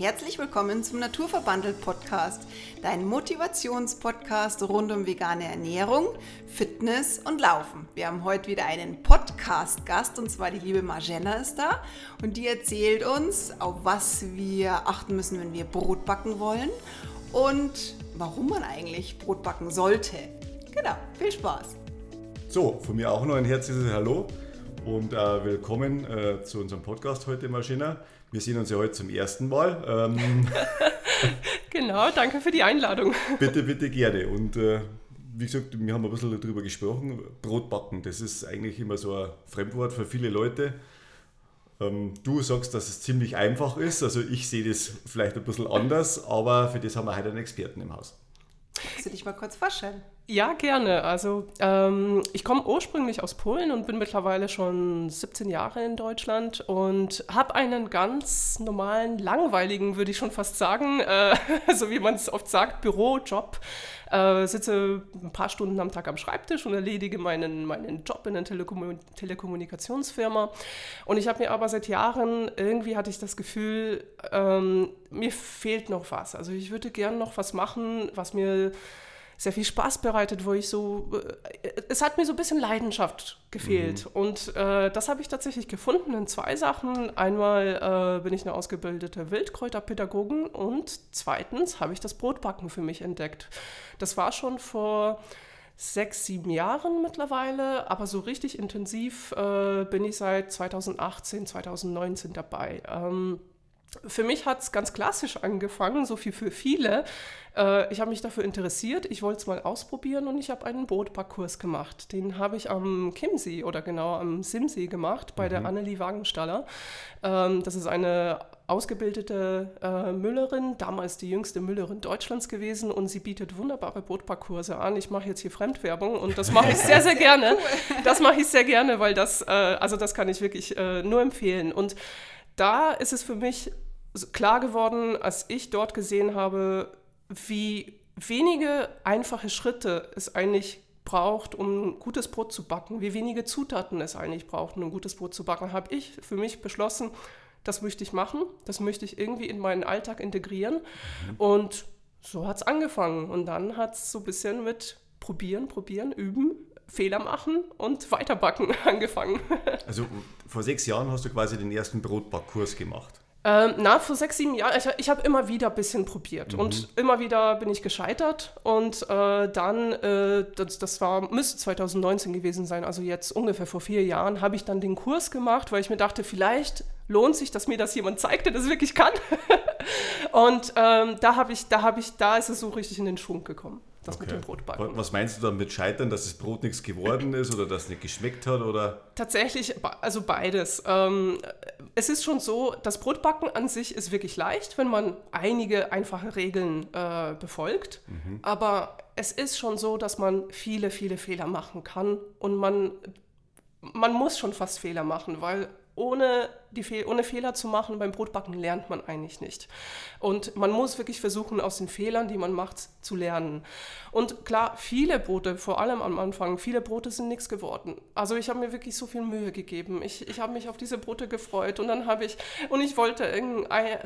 Herzlich willkommen zum Naturverbandelt Podcast, dein Motivationspodcast rund um vegane Ernährung, Fitness und Laufen. Wir haben heute wieder einen Podcast-Gast und zwar die liebe Margella ist da und die erzählt uns, auf was wir achten müssen, wenn wir Brot backen wollen und warum man eigentlich Brot backen sollte. Genau, viel Spaß. So, von mir auch noch ein herzliches Hallo und äh, willkommen äh, zu unserem Podcast heute, Margina. Wir sehen uns ja heute zum ersten Mal. Ähm, genau, danke für die Einladung. Bitte, bitte gerne. Und äh, wie gesagt, wir haben ein bisschen darüber gesprochen. Brotbacken, das ist eigentlich immer so ein Fremdwort für viele Leute. Ähm, du sagst, dass es ziemlich einfach ist. Also ich sehe das vielleicht ein bisschen anders, aber für das haben wir heute einen Experten im Haus. Kannst du dich mal kurz vorstellen? Ja, gerne. Also ähm, ich komme ursprünglich aus Polen und bin mittlerweile schon 17 Jahre in Deutschland und habe einen ganz normalen, langweiligen, würde ich schon fast sagen, äh, so wie man es oft sagt, Bürojob. Äh, sitze ein paar Stunden am Tag am Schreibtisch und erledige meinen, meinen Job in einer Telekom Telekommunikationsfirma. Und ich habe mir aber seit Jahren, irgendwie hatte ich das Gefühl, ähm, mir fehlt noch was. Also ich würde gern noch was machen, was mir sehr viel Spaß bereitet, wo ich so, äh, es hat mir so ein bisschen Leidenschaft gefehlt. Mhm. Und äh, das habe ich tatsächlich gefunden in zwei Sachen. Einmal äh, bin ich eine ausgebildete Wildkräuterpädagogin und zweitens habe ich das Brotbacken für mich entdeckt. Das war schon vor sechs, sieben Jahren mittlerweile, aber so richtig intensiv äh, bin ich seit 2018, 2019 dabei. Ähm, für mich hat es ganz klassisch angefangen, so viel für viele. Äh, ich habe mich dafür interessiert, ich wollte es mal ausprobieren und ich habe einen Bootparkurs gemacht. Den habe ich am Chiemsee oder genau am Simsee gemacht bei mhm. der Annelie Wagenstaller. Ähm, das ist eine ausgebildete äh, Müllerin, damals die jüngste Müllerin Deutschlands gewesen und sie bietet wunderbare Bootparkurse an. Ich mache jetzt hier Fremdwerbung und das mache ich sehr, sehr gerne. Das mache ich sehr gerne, weil das, äh, also das kann ich wirklich äh, nur empfehlen. Und da ist es für mich klar geworden, als ich dort gesehen habe, wie wenige einfache Schritte es eigentlich braucht, um ein gutes Brot zu backen, wie wenige Zutaten es eigentlich braucht, um ein gutes Brot zu backen, habe ich für mich beschlossen, das möchte ich machen, das möchte ich irgendwie in meinen Alltag integrieren. Mhm. Und so hat es angefangen. Und dann hat es so ein bisschen mit probieren, probieren, üben, Fehler machen und weiterbacken angefangen. Also vor sechs Jahren hast du quasi den ersten Brotbackkurs gemacht. Ähm, na, vor sechs, sieben Jahren, ich, ich habe immer wieder ein bisschen probiert mhm. und immer wieder bin ich gescheitert und äh, dann, äh, das, das war, müsste 2019 gewesen sein, also jetzt ungefähr vor vier Jahren, habe ich dann den Kurs gemacht, weil ich mir dachte, vielleicht lohnt sich, dass mir das jemand zeigt, der das wirklich kann. und ähm, da habe ich, da habe ich, da ist es so richtig in den Schwung gekommen das okay. mit dem Brotbacken. Was meinst du dann mit Scheitern, dass das Brot nichts geworden ist oder dass es nicht geschmeckt hat? Oder? Tatsächlich, also beides. Ähm, es ist schon so, das Brotbacken an sich ist wirklich leicht, wenn man einige einfache Regeln äh, befolgt. Mhm. Aber es ist schon so, dass man viele, viele Fehler machen kann und man, man muss schon fast Fehler machen, weil ohne, Fe ohne Fehler zu machen beim Brotbacken lernt man eigentlich nicht. Und man muss wirklich versuchen, aus den Fehlern, die man macht, zu lernen. Und klar, viele Brote, vor allem am Anfang, viele Brote sind nichts geworden. Also ich habe mir wirklich so viel Mühe gegeben. Ich, ich habe mich auf diese Brote gefreut und dann habe ich, und ich wollte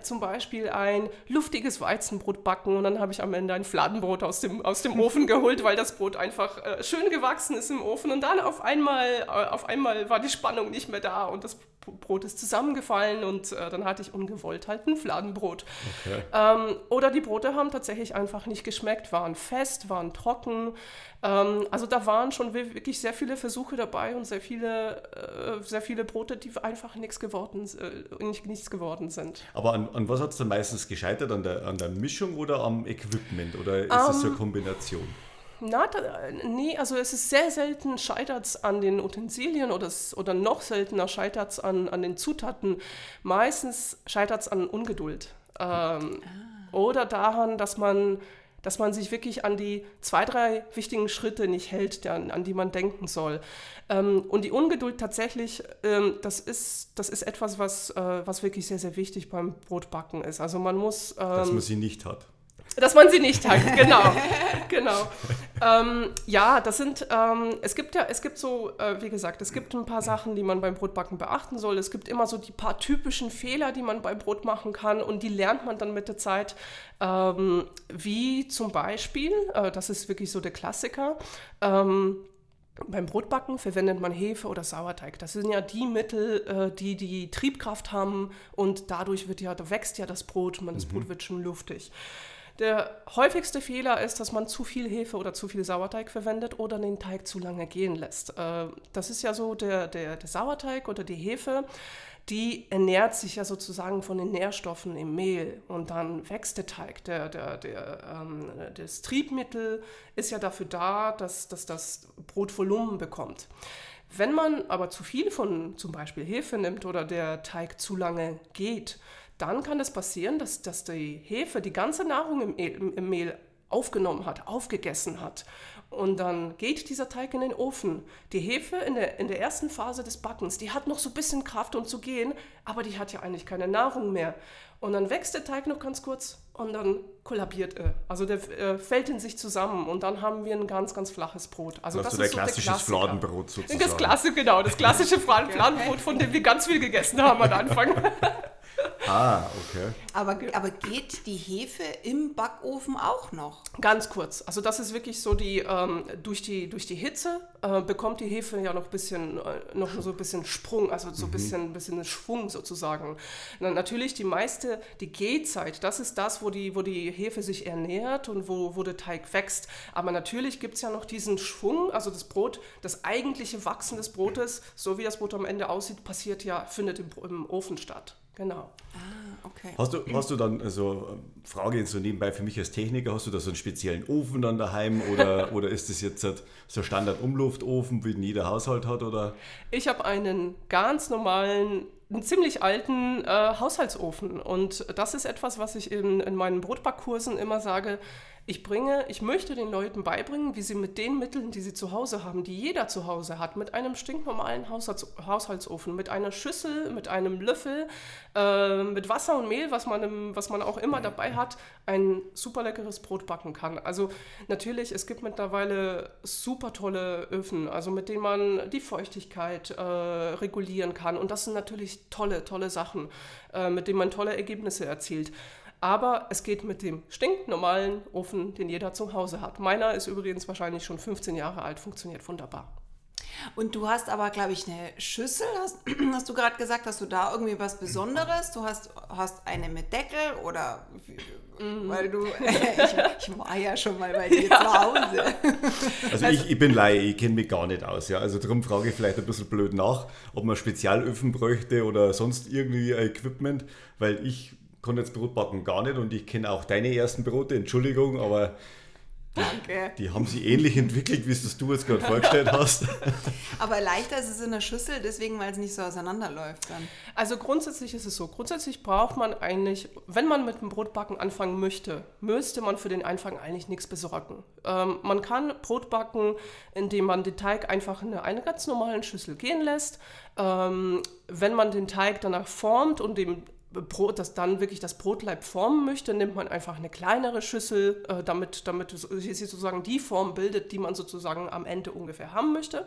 zum Beispiel ein luftiges Weizenbrot backen und dann habe ich am Ende ein Fladenbrot aus dem, aus dem Ofen geholt, weil das Brot einfach äh, schön gewachsen ist im Ofen und dann auf einmal, äh, auf einmal war die Spannung nicht mehr da und das Brot ist zusammengefallen und äh, dann hatte ich ungewollt halt ein Fladenbrot. Okay. Ähm, oder die Brote haben tatsächlich einfach nicht geschmeckt, waren fest, waren trocken. Ähm, also da waren schon wirklich sehr viele Versuche dabei und sehr viele, äh, sehr viele Brote, die einfach nichts geworden, äh, nicht, nichts geworden sind. Aber an, an was hat es dann meistens gescheitert? An der, an der Mischung oder am Equipment? Oder ist es um, so eine ähm, Kombination? Na, da, nee, also es ist sehr selten scheitert es an den Utensilien oder, oder noch seltener scheitert es an, an den Zutaten. Meistens scheitert es an Ungeduld. Ähm, ah. Oder daran, dass man, dass man sich wirklich an die zwei, drei wichtigen Schritte nicht hält, an, an die man denken soll. Ähm, und die Ungeduld tatsächlich, ähm, das, ist, das ist etwas, was, äh, was wirklich sehr, sehr wichtig beim Brotbacken ist. Also man muss... dass man ähm, sie nicht hat. Dass man sie nicht hat, genau. genau. Ähm, ja, das sind, ähm, es gibt ja, es gibt so, äh, wie gesagt, es gibt ein paar Sachen, die man beim Brotbacken beachten soll. Es gibt immer so die paar typischen Fehler, die man beim Brot machen kann und die lernt man dann mit der Zeit. Ähm, wie zum Beispiel, äh, das ist wirklich so der Klassiker, ähm, beim Brotbacken verwendet man Hefe oder Sauerteig. Das sind ja die Mittel, äh, die die Triebkraft haben und dadurch wird ja, da wächst ja das Brot und das mhm. Brot wird schon luftig. Der häufigste Fehler ist, dass man zu viel Hefe oder zu viel Sauerteig verwendet oder den Teig zu lange gehen lässt. Äh, das ist ja so der, der, der Sauerteig oder die Hefe die ernährt sich ja sozusagen von den Nährstoffen im Mehl und dann wächst der Teig. Der, der, der, ähm, das Triebmittel ist ja dafür da, dass, dass das Brot Volumen bekommt. Wenn man aber zu viel von zum Beispiel Hefe nimmt oder der Teig zu lange geht, dann kann es passieren, dass, dass die Hefe die ganze Nahrung im, im, im Mehl aufgenommen hat, aufgegessen hat. Und dann geht dieser Teig in den Ofen. Die Hefe in der, in der ersten Phase des Backens, die hat noch so ein bisschen Kraft, um zu gehen, aber die hat ja eigentlich keine Nahrung mehr. Und dann wächst der Teig noch ganz kurz und dann kollabiert er. Also der äh, fällt in sich zusammen und dann haben wir ein ganz, ganz flaches Brot. Also das, das ist so der klassische Fladenbrot sozusagen. Das klassische, genau, das klassische Fladenbrot, von dem wir ganz viel gegessen haben am Anfang. Ah, okay. Aber, aber geht die Hefe im Backofen auch noch? Ganz kurz. Also das ist wirklich so die, ähm, durch, die durch die Hitze äh, bekommt die Hefe ja noch ein bisschen, äh, noch so ein bisschen Sprung, also so ein mhm. bisschen, bisschen Schwung sozusagen. Na, natürlich die meiste, die Gehzeit, das ist das, wo die, wo die Hefe sich ernährt und wo, wo der Teig wächst. Aber natürlich gibt es ja noch diesen Schwung, also das Brot, das eigentliche Wachsen des Brotes, so wie das Brot am Ende aussieht, passiert ja, findet im, im Ofen statt. Genau. Ah, okay. Hast du, hast du dann, also ähm, Frage so nebenbei für mich als Techniker, hast du da so einen speziellen Ofen dann daheim oder, oder ist das jetzt halt so ein Standard-Umluftofen, wie jeder Haushalt hat? Oder? Ich habe einen ganz normalen einen ziemlich alten äh, Haushaltsofen. Und das ist etwas, was ich in, in meinen Brotbackkursen immer sage. Ich bringe, ich möchte den Leuten beibringen, wie sie mit den Mitteln, die sie zu Hause haben, die jeder zu Hause hat, mit einem stinknormalen Haushalts Haushaltsofen, mit einer Schüssel, mit einem Löffel, äh, mit Wasser und Mehl, was man, im, was man auch immer dabei hat, ein super leckeres Brot backen kann. Also natürlich, es gibt mittlerweile super tolle Öfen, also mit denen man die Feuchtigkeit äh, regulieren kann. Und das sind natürlich tolle, tolle Sachen, äh, mit denen man tolle Ergebnisse erzielt. Aber es geht mit dem stinknormalen Ofen, den jeder zu Hause hat. Meiner ist übrigens wahrscheinlich schon 15 Jahre alt, funktioniert wunderbar. Und du hast aber, glaube ich, eine Schüssel, hast, hast du gerade gesagt, hast du da irgendwie was Besonderes? Du hast, hast eine mit Deckel oder mhm. weil du, ich, ich, war ja schon mal bei dir ja. zu Hause. Also ich, ich bin Laie, ich kenne mich gar nicht aus. Ja. Also darum frage ich vielleicht ein bisschen blöd nach, ob man Spezialöfen bräuchte oder sonst irgendwie Equipment, weil ich kann jetzt Brot backen gar nicht und ich kenne auch deine ersten Brote, Entschuldigung, aber Danke. Die haben sich ähnlich entwickelt, wie es du jetzt gerade vorgestellt hast. Aber leichter ist es in der Schüssel, deswegen, weil es nicht so auseinanderläuft dann. Also grundsätzlich ist es so. Grundsätzlich braucht man eigentlich, wenn man mit dem Brotbacken anfangen möchte, müsste man für den Anfang eigentlich nichts besorgen. Ähm, man kann Brot backen, indem man den Teig einfach in eine ganz normalen Schüssel gehen lässt. Ähm, wenn man den Teig danach formt und dem Brot, das dann wirklich das Brotleib formen möchte, nimmt man einfach eine kleinere Schüssel, äh, damit, damit sie sozusagen die Form bildet, die man sozusagen am Ende ungefähr haben möchte.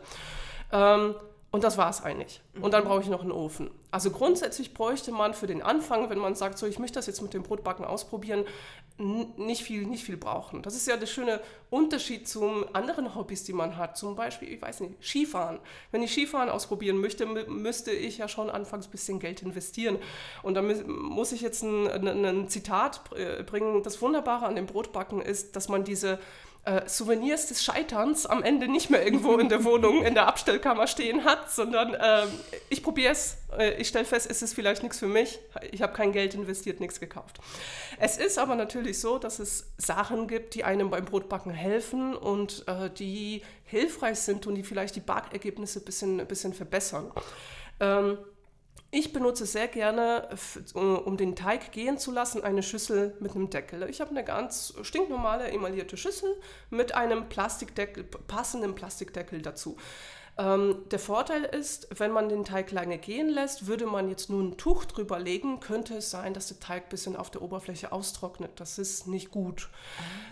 Ähm, und das war es eigentlich. Und dann brauche ich noch einen Ofen. Also grundsätzlich bräuchte man für den Anfang, wenn man sagt, so ich möchte das jetzt mit dem Brotbacken ausprobieren, nicht viel, nicht viel brauchen. Das ist ja der schöne Unterschied zu anderen Hobbys, die man hat. Zum Beispiel, ich weiß nicht, Skifahren. Wenn ich Skifahren ausprobieren möchte, müsste ich ja schon anfangs ein bisschen Geld investieren. Und da muss ich jetzt ein, ein, ein Zitat bringen. Das Wunderbare an dem Brotbacken ist, dass man diese äh, Souvenirs des Scheiterns am Ende nicht mehr irgendwo in der Wohnung, in der Abstellkammer stehen hat, sondern äh, ich probiere es, äh, ich stelle fest, es ist vielleicht nichts für mich, ich habe kein Geld investiert, nichts gekauft. Es ist aber natürlich so, dass es Sachen gibt, die einem beim Brotbacken helfen und äh, die hilfreich sind und die vielleicht die Backergebnisse ein bisschen, bisschen verbessern. Ähm, ich benutze sehr gerne, um den Teig gehen zu lassen, eine Schüssel mit einem Deckel. Ich habe eine ganz stinknormale emaillierte Schüssel mit einem Plastikdeckel, passenden Plastikdeckel dazu. Ähm, der Vorteil ist, wenn man den Teig lange gehen lässt, würde man jetzt nur ein Tuch drüber legen, könnte es sein, dass der Teig ein bisschen auf der Oberfläche austrocknet. Das ist nicht gut.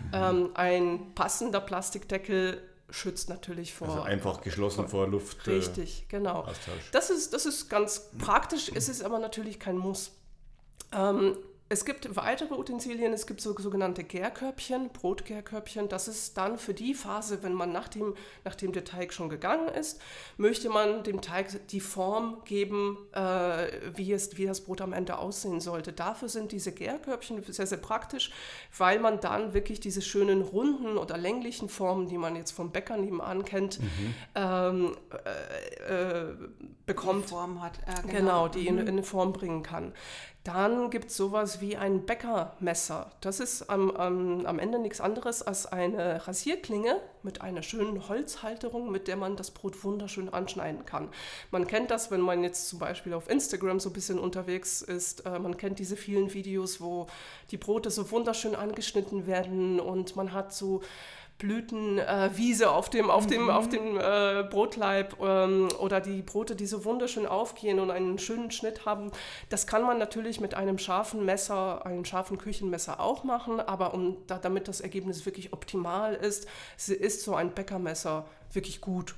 Mhm. Ähm, ein passender Plastikdeckel schützt natürlich vor. Also einfach geschlossen vor, vor Luft. Äh, Richtig, genau. Austausch. Das ist, das ist ganz praktisch, es ist aber natürlich kein Muss. Ähm, es gibt weitere Utensilien, es gibt so, sogenannte Gärkörbchen, Brotgärkörbchen. Das ist dann für die Phase, wenn man nachdem, nachdem der Teig schon gegangen ist, möchte man dem Teig die Form geben, äh, wie, es, wie das Brot am Ende aussehen sollte. Dafür sind diese Gärkörbchen sehr, sehr praktisch, weil man dann wirklich diese schönen runden oder länglichen Formen, die man jetzt vom Bäcker nebenan kennt, mhm. ähm, äh, äh, bekommt. Die Form hat. genau. genau, die mhm. in, in eine Form bringen kann. Dann gibt es sowas wie ein Bäckermesser. Das ist am, am, am Ende nichts anderes als eine Rasierklinge mit einer schönen Holzhalterung, mit der man das Brot wunderschön anschneiden kann. Man kennt das, wenn man jetzt zum Beispiel auf Instagram so ein bisschen unterwegs ist. Äh, man kennt diese vielen Videos, wo die Brote so wunderschön angeschnitten werden und man hat so Blütenwiese auf dem, auf dem, mhm. auf dem äh, Brotleib ähm, oder die Brote, die so wunderschön aufgehen und einen schönen Schnitt haben. Das kann man natürlich mit einem scharfen Messer, einem scharfen Küchenmesser auch machen, aber um, da, damit das Ergebnis wirklich optimal ist, ist so ein Bäckermesser wirklich gut.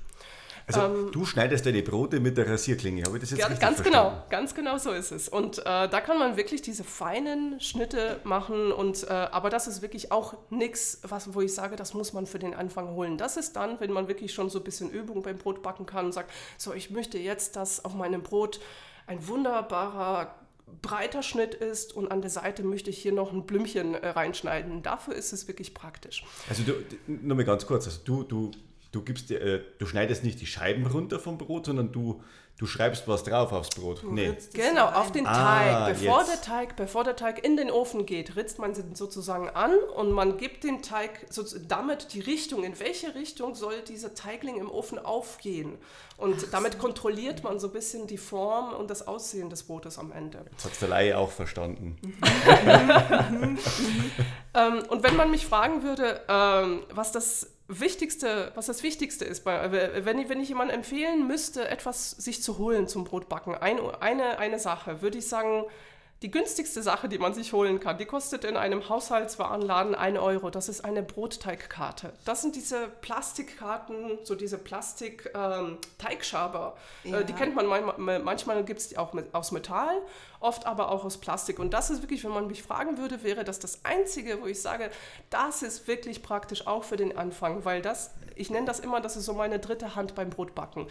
Also ähm, du schneidest deine Brote mit der Rasierklinge, habe ich das jetzt ganz, richtig Ganz genau, ganz genau so ist es. Und äh, da kann man wirklich diese feinen Schnitte machen. Und, äh, aber das ist wirklich auch nichts, wo ich sage, das muss man für den Anfang holen. Das ist dann, wenn man wirklich schon so ein bisschen Übung beim Brotbacken kann und sagt, so ich möchte jetzt, dass auf meinem Brot ein wunderbarer breiter Schnitt ist und an der Seite möchte ich hier noch ein Blümchen äh, reinschneiden. Dafür ist es wirklich praktisch. Also du, nur mal ganz kurz, also du, du du gibst äh, du schneidest nicht die Scheiben runter vom Brot, sondern du, du schreibst was drauf aufs Brot. Nee. Genau, auf den Teig. Ah, bevor, der Teig. bevor der Teig in den Ofen geht, ritzt man ihn sozusagen an und man gibt dem Teig so, damit die Richtung, in welche Richtung soll dieser Teigling im Ofen aufgehen. Und Ach damit so. kontrolliert man so ein bisschen die Form und das Aussehen des Brotes am Ende. Jetzt hat der Laie auch verstanden. ähm, und wenn man mich fragen würde, ähm, was das Wichtigste, was das Wichtigste ist, bei, wenn, ich, wenn ich jemandem empfehlen müsste, etwas sich zu holen zum Brotbacken, ein, eine, eine Sache, würde ich sagen, die günstigste Sache, die man sich holen kann, die kostet in einem Haushaltswarenladen 1 Euro. Das ist eine Brotteigkarte. Das sind diese Plastikkarten, so diese Plastik-Teigschaber. Ähm, ja. äh, die kennt man manchmal, manchmal gibt es die auch mit, aus Metall, oft aber auch aus Plastik. Und das ist wirklich, wenn man mich fragen würde, wäre das das Einzige, wo ich sage, das ist wirklich praktisch auch für den Anfang, weil das, ich nenne das immer, das ist so meine dritte Hand beim Brotbacken.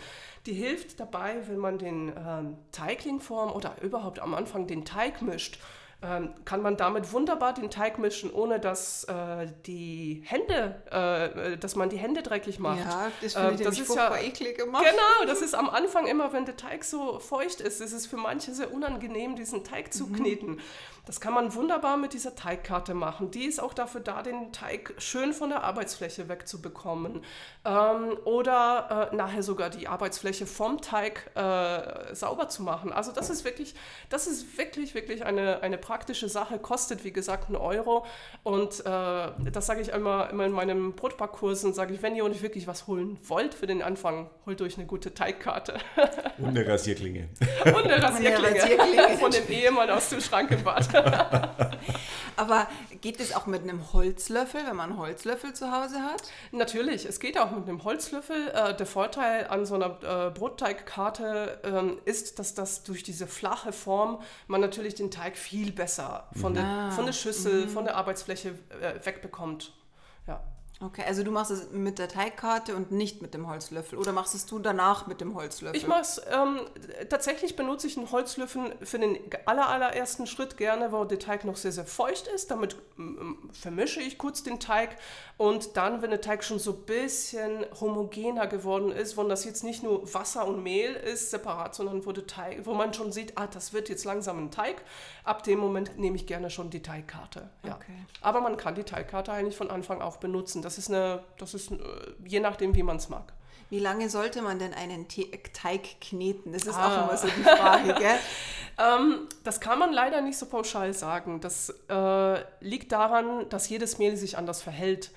Die hilft dabei, wenn man den ähm, Teiglingform oder überhaupt am Anfang den Teig mischt ähm, kann man damit wunderbar den Teig mischen, ohne dass äh, die Hände, äh, dass man die Hände dreckig macht. Ja, das finde ich äh, das ist ja eklig gemacht. Genau, das ist am Anfang immer, wenn der Teig so feucht ist, ist es für manche sehr unangenehm, diesen Teig zu mhm. Das kann man wunderbar mit dieser Teigkarte machen. Die ist auch dafür da, den Teig schön von der Arbeitsfläche wegzubekommen. Ähm, oder äh, nachher sogar die Arbeitsfläche vom Teig äh, sauber zu machen. Also das ist wirklich, das ist wirklich, wirklich eine, eine praktische Sache. Kostet, wie gesagt, einen Euro. Und äh, das sage ich immer, immer in meinen Brotbackkursen, sage ich, wenn ihr euch wirklich was holen wollt für den Anfang, holt euch eine gute Teigkarte. Und eine Rasierklinge. Und eine Rasierklinge. Eine Rasierklinge. Von dem Ehemann aus dem Schrank im Bad. Aber geht es auch mit einem Holzlöffel, wenn man einen Holzlöffel zu Hause hat? Natürlich, es geht auch mit einem Holzlöffel. Äh, der Vorteil an so einer äh, Brotteigkarte ähm, ist, dass das durch diese flache Form man natürlich den Teig viel besser von, mhm. der, von der Schüssel, mhm. von der Arbeitsfläche äh, wegbekommt. Ja. Okay, also du machst es mit der Teigkarte und nicht mit dem Holzlöffel. Oder machst es du danach mit dem Holzlöffel? Ich mache es, ähm, tatsächlich benutze ich einen Holzlöffel für den aller, allerersten Schritt gerne, wo der Teig noch sehr, sehr feucht ist. Damit ähm, vermische ich kurz den Teig. Und dann, wenn der Teig schon so ein bisschen homogener geworden ist, wo das jetzt nicht nur Wasser und Mehl ist separat, sondern wo, der Teig, wo man schon sieht, ah, das wird jetzt langsam ein Teig, ab dem Moment nehme ich gerne schon die Teigkarte. Ja. Okay. Aber man kann die Teigkarte eigentlich von Anfang auch benutzen. Das ist eine, das ist äh, je nachdem, wie man es mag. Wie lange sollte man denn einen Teig kneten? Das ist ah. auch immer so die Frage, gell? ähm, das kann man leider nicht so pauschal sagen. Das äh, liegt daran, dass jedes Mehl sich anders verhält.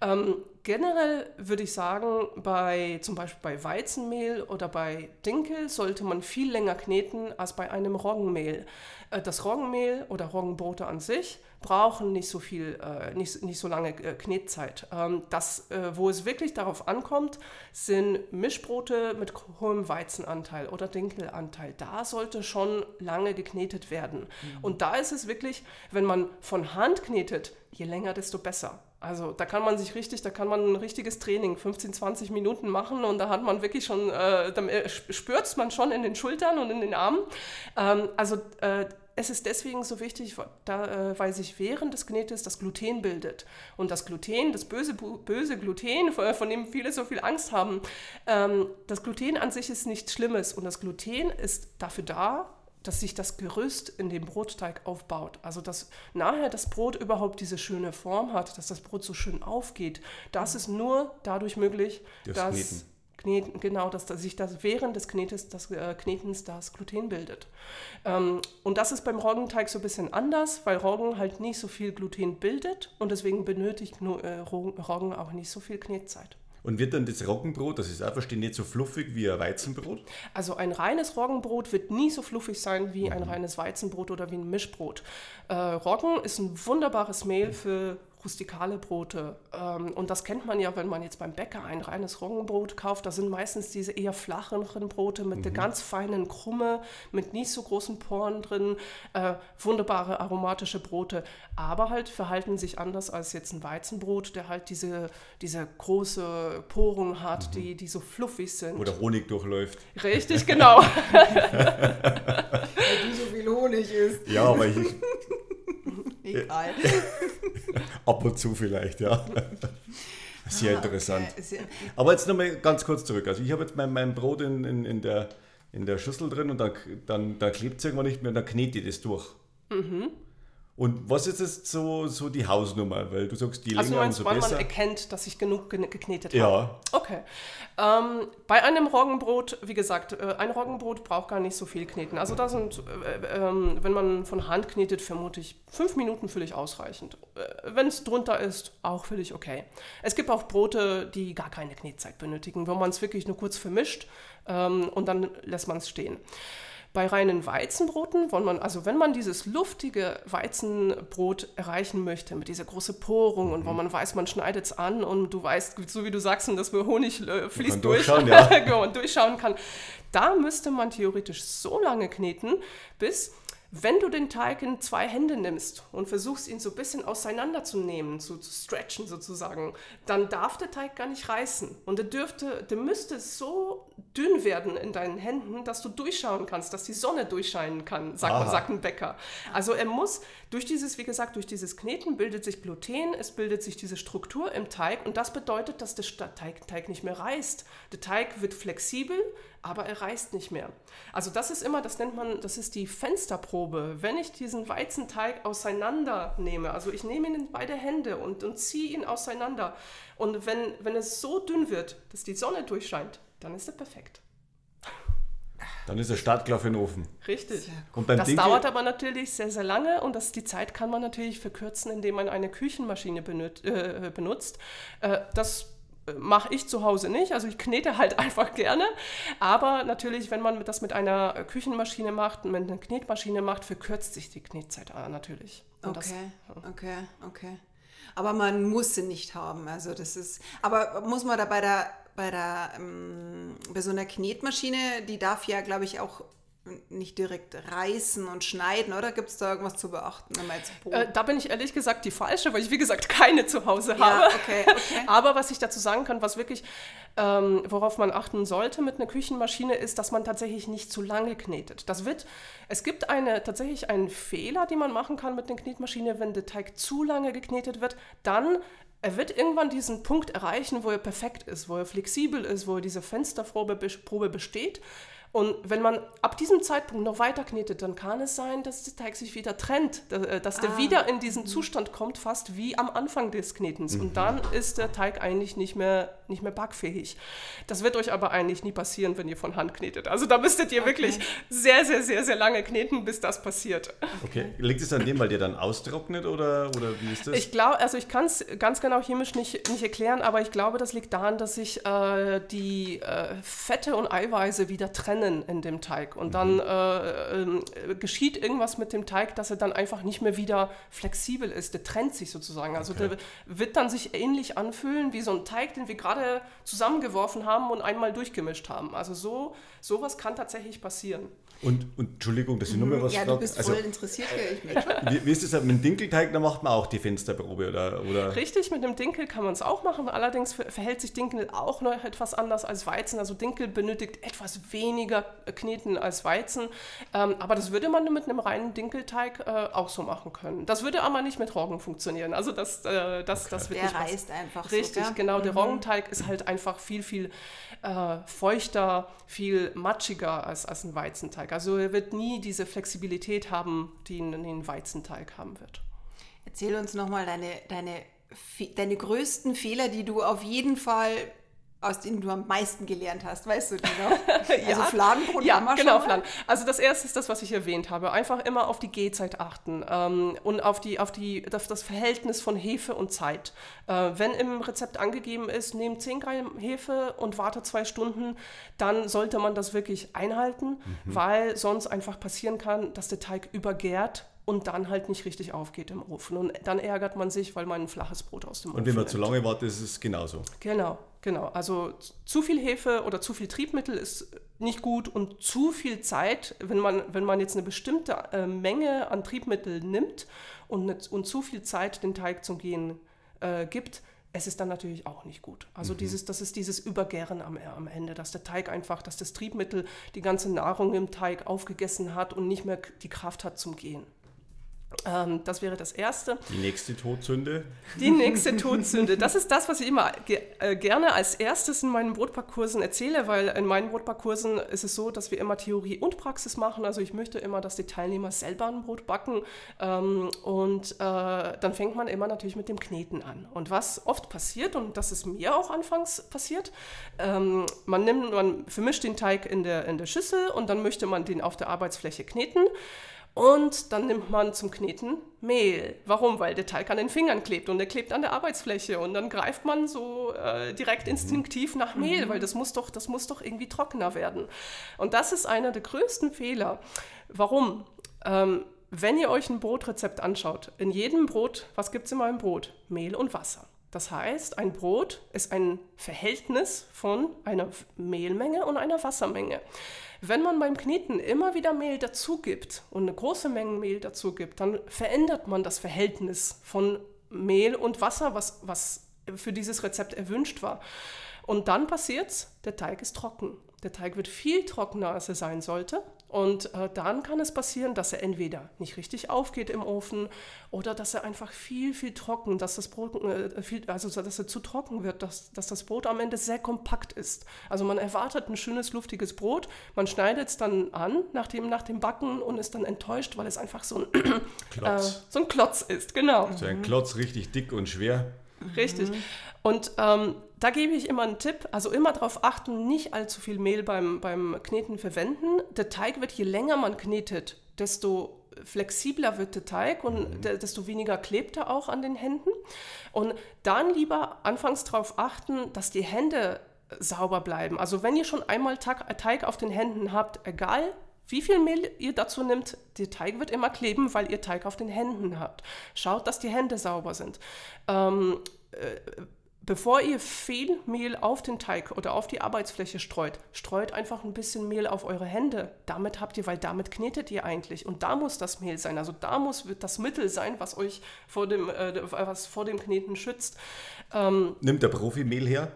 Ähm, generell würde ich sagen, bei zum Beispiel bei Weizenmehl oder bei Dinkel sollte man viel länger kneten als bei einem Roggenmehl. Äh, das Roggenmehl oder Roggenbrote an sich brauchen nicht so viel, äh, nicht, nicht so lange äh, Knetzeit. Ähm, das, wo es wirklich darauf ankommt, sind Mischbrote mit hohem Weizenanteil oder Dinkelanteil. Da sollte schon lange geknetet werden. Mhm. Und da ist es wirklich, wenn man von Hand knetet, je länger, desto besser. Also da kann man sich richtig, da kann man ein richtiges Training, 15, 20 Minuten machen und da hat man wirklich schon, äh, da äh, spürt man schon in den Schultern und in den Armen. Ähm, also äh, es ist deswegen so wichtig, da, äh, weil sich während des Knetes das Gluten bildet. Und das Gluten, das böse, böse Gluten, von dem viele so viel Angst haben, ähm, das Gluten an sich ist nichts Schlimmes. Und das Gluten ist dafür da, dass sich das Gerüst in dem Brotteig aufbaut. Also dass nachher das Brot überhaupt diese schöne Form hat, dass das Brot so schön aufgeht. Das ist nur dadurch möglich, das dass Kneten. Kneten, genau, dass sich das während des Knetes, das, äh, Knetens das Gluten bildet. Ähm, und das ist beim Roggenteig so ein bisschen anders, weil Roggen halt nicht so viel Gluten bildet und deswegen benötigt nur, äh, Roggen auch nicht so viel Knetzeit. Und wird dann das Roggenbrot, das ist einfach nicht so fluffig wie ein Weizenbrot? Also ein reines Roggenbrot wird nie so fluffig sein wie mhm. ein reines Weizenbrot oder wie ein Mischbrot. Äh, Roggen ist ein wunderbares Mehl für rustikale Brote. Ähm, und das kennt man ja, wenn man jetzt beim Bäcker ein reines Roggenbrot kauft. Da sind meistens diese eher flacheren Brote mit mhm. der ganz feinen Krumme, mit nicht so großen Poren drin. Äh, wunderbare aromatische Brote. Aber halt verhalten sich anders als jetzt ein Weizenbrot, der halt diese, diese große Porung hat, mhm. die, die so fluffig sind. Wo der Honig durchläuft. Richtig, genau. Weil du so viel Honig isst. Ja, aber ich. Egal. Ab und zu vielleicht, ja. Sehr ah, interessant. Okay. Aber jetzt nochmal ganz kurz zurück. Also ich habe jetzt mein, mein Brot in, in, in, der, in der Schüssel drin und dann, dann, dann klebt es irgendwann nicht mehr und dann knete ich das durch. Mhm. Und was ist jetzt so, so die Hausnummer? Weil du sagst, die also länger meinst, umso wann besser. man erkennt, dass ich genug geknetet ja. habe? Okay. Ähm, bei einem Roggenbrot, wie gesagt, äh, ein Roggenbrot braucht gar nicht so viel kneten. Also da sind, äh, äh, wenn man von Hand knetet, vermute ich fünf Minuten völlig ausreichend. Äh, wenn es drunter ist, auch völlig okay. Es gibt auch Brote, die gar keine Knetzeit benötigen, wo man es wirklich nur kurz vermischt ähm, und dann lässt man es stehen. Bei reinen Weizenbroten, wenn man, also wenn man dieses luftige Weizenbrot erreichen möchte, mit dieser großen Porung mhm. und wo mhm. man weiß, man schneidet es an und du weißt, so wie du sagst, dass wir Honig äh, fließt durch ja. Genau, und durchschauen kann, da müsste man theoretisch so lange kneten, bis wenn du den Teig in zwei Hände nimmst und versuchst, ihn so ein bisschen auseinanderzunehmen, zu, zu stretchen sozusagen, dann darf der Teig gar nicht reißen. Und der, dürfte, der müsste so dünn werden in deinen Händen, dass du durchschauen kannst, dass die Sonne durchscheinen kann, sagt, sagt ein Bäcker. Also er muss durch dieses, wie gesagt, durch dieses Kneten bildet sich Gluten, es bildet sich diese Struktur im Teig und das bedeutet, dass der Teig, Teig nicht mehr reißt. Der Teig wird flexibel, aber er reißt nicht mehr. Also das ist immer, das nennt man, das ist die Fensterprobe. Wenn ich diesen Weizenteig auseinander nehme, also ich nehme ihn in beide Hände und, und ziehe ihn auseinander und wenn, wenn es so dünn wird, dass die Sonne durchscheint, dann ist er perfekt. Dann ist der Startklar für den Ofen. Richtig. Und beim das Dinkel dauert aber natürlich sehr, sehr lange und das, die Zeit kann man natürlich verkürzen, indem man eine Küchenmaschine benut, äh, benutzt. Äh, das mache ich zu Hause nicht. Also ich knete halt einfach gerne. Aber natürlich, wenn man das mit einer Küchenmaschine macht, mit einer Knetmaschine macht, verkürzt sich die Knetzeit natürlich. Und okay, das, ja. okay, okay. Aber man muss sie nicht haben. Also das ist. Aber muss man da bei der bei der ähm, bei so einer Knetmaschine, die darf ja, glaube ich, auch nicht direkt reißen und schneiden, oder? Gibt es da irgendwas zu beachten? Äh, da bin ich ehrlich gesagt die falsche, weil ich, wie gesagt, keine zu Hause habe. Ja, okay, okay. Aber was ich dazu sagen kann, was wirklich, ähm, worauf man achten sollte mit einer Küchenmaschine, ist, dass man tatsächlich nicht zu lange knetet. Das wird, es gibt eine, tatsächlich einen Fehler, den man machen kann mit einer Knetmaschine, wenn der Teig zu lange geknetet wird, dann er wird irgendwann diesen Punkt erreichen, wo er perfekt ist, wo er flexibel ist, wo er diese Fensterprobe besteht. Und wenn man ab diesem Zeitpunkt noch weiter knetet, dann kann es sein, dass der Teig sich wieder trennt, äh, dass der Ah. wieder in diesen Zustand kommt, fast wie am Anfang des Knetens. Mhm. Und dann ist der Teig eigentlich nicht mehr, nicht mehr backfähig. Das wird euch aber eigentlich nie passieren, wenn ihr von Hand knetet. Also da müsstet ihr wirklich sehr, sehr, sehr, sehr lange kneten, bis das passiert. Okay. Liegt es an dem, weil der dann austrocknet oder, oder wie ist das? Ich glaube, also ich kann es ganz genau chemisch nicht, nicht erklären, aber ich glaube, das liegt daran, dass sich äh, die äh, Fette und Eiweiße wieder trennen in dem Teig. Und dann äh, ähm, geschieht irgendwas mit dem Teig, dass er dann einfach nicht mehr wieder flexibel ist. Der trennt sich sozusagen. Also Okay. der wird dann sich ähnlich anfühlen wie so ein Teig, den wir gerade zusammengeworfen haben und einmal durchgemischt haben. Also so sowas kann tatsächlich passieren. Und, und Entschuldigung, dass ich nur mal was Ja, du bist Also, voll interessiert hier, ich wie, wie ist das mit dem Dinkelteig? Da macht man auch die Fensterprobe oder, oder Richtig, mit dem Dinkel kann man es auch machen. Allerdings ver- verhält sich Dinkel auch noch etwas anders als Weizen. Also Dinkel benötigt etwas weniger Kneten als Weizen. Ähm, aber das würde man mit einem reinen Dinkelteig äh, auch so machen können. Das würde aber nicht mit Roggen funktionieren. Also das, äh, das, das wird Der nicht passen. reißt einfach Richtig, so, gell? genau. Der Roggenteig ist halt einfach viel, viel äh, feuchter, viel matschiger als, als ein Weizenteig. Also er wird nie diese Flexibilität haben, die die ein Weizenteig haben wird. Erzähl uns nochmal deine, deine, deine größten Fehler, die du auf jeden Fall, aus denen du am meisten gelernt hast, weißt du die noch? Also Fladenbrot ja, haben wir genau, schon mal. Fladen. Also das erste ist das, was ich erwähnt habe. Einfach immer auf die Gehzeit achten ähm, und auf, die, auf, die, auf das Verhältnis von Hefe und Zeit. Äh, wenn im Rezept angegeben ist, nehmt 10 Gramm Hefe und warte zwei Stunden, dann sollte man das wirklich einhalten, weil sonst einfach passieren kann, dass der Teig übergärt und dann halt nicht richtig aufgeht im Ofen. Und dann ärgert man sich, weil man ein flaches Brot aus dem Ofen und wenn man nimmt. zu lange wartet, ist es genauso. Genau, genau. Also zu viel Hefe oder zu viel Triebmittel ist nicht gut und zu viel Zeit, wenn man, wenn man jetzt eine bestimmte äh, Menge an Triebmittel nimmt und, ne, und zu viel Zeit den Teig zum Gehen äh, gibt, es ist dann natürlich auch nicht gut. Also dieses, das ist dieses Übergären am, am Ende, dass der Teig einfach, dass das Triebmittel die ganze Nahrung im Teig aufgegessen hat und nicht mehr die Kraft hat zum Gehen. Ähm, das wäre das Erste. Die nächste Todsünde. Die nächste Todsünde. Das ist das, was ich immer ge äh, gerne als erstes in meinen Brotbackkursen erzähle, weil in meinen Brotbackkursen ist es so, dass wir immer Theorie und Praxis machen. Also ich möchte immer, dass die Teilnehmer selber ein Brot backen. Ähm, und äh, dann fängt man immer natürlich mit dem Kneten an. Und was oft passiert, und das ist mir auch anfangs passiert, ähm, man nimmt, man vermischt den Teig in der, in der Schüssel und dann möchte man den auf der Arbeitsfläche kneten. Und dann nimmt man zum Kneten Mehl. Warum? Weil der Teig an den Fingern klebt und der klebt an der Arbeitsfläche. Und dann greift man so äh, direkt instinktiv nach Mehl, weil das muss, doch, das muss doch irgendwie trockener werden. Und das ist einer der größten Fehler. Warum? Ähm, wenn ihr euch ein Brotrezept anschaut, in jedem Brot, was gibt es in meinem Brot? Mehl und Wasser. Das heißt, ein Brot ist ein Verhältnis von einer Mehlmenge und einer Wassermenge. Wenn man beim Kneten immer wieder Mehl dazu gibt und eine große Menge Mehl dazu gibt, dann verändert man das Verhältnis von Mehl und Wasser, was, was für dieses Rezept erwünscht war. Und dann passiert's, der Teig ist trocken. Der Teig wird viel trockener, als er sein sollte. Und äh, dann kann es passieren, dass er entweder nicht richtig aufgeht im Ofen oder dass er einfach viel, viel trocken, dass das Brot, äh, viel, also dass er zu trocken wird, dass, dass das Brot am Ende sehr kompakt ist. Also man erwartet ein schönes, luftiges Brot, man schneidet es dann an nach dem, nach dem Backen und ist dann enttäuscht, weil es einfach so ein, äh, Klotz. so ein Klotz ist. Genau. So ein Klotz, richtig dick und schwer. Richtig. Und ähm, da gebe ich immer einen Tipp, also immer darauf achten, nicht allzu viel Mehl beim, beim Kneten verwenden. Der Teig wird, je länger man knetet, desto flexibler wird der Teig und de- desto weniger klebt er auch an den Händen. Und dann lieber anfangs darauf achten, dass die Hände sauber bleiben. Also wenn ihr schon einmal Tag, Teig auf den Händen habt, egal wie viel Mehl ihr dazu nimmt, der Teig wird immer kleben, weil ihr Teig auf den Händen habt. Schaut, dass die Hände sauber sind. Ähm, äh, bevor ihr viel Mehl auf den Teig oder auf die Arbeitsfläche streut, streut einfach ein bisschen Mehl auf eure Hände. Damit habt ihr, weil damit knetet ihr eigentlich. Und da muss das Mehl sein. Also da muss wird das Mittel sein, was euch vor dem, äh, was vor dem Kneten schützt. Ähm, Nimmt der Profi Mehl her?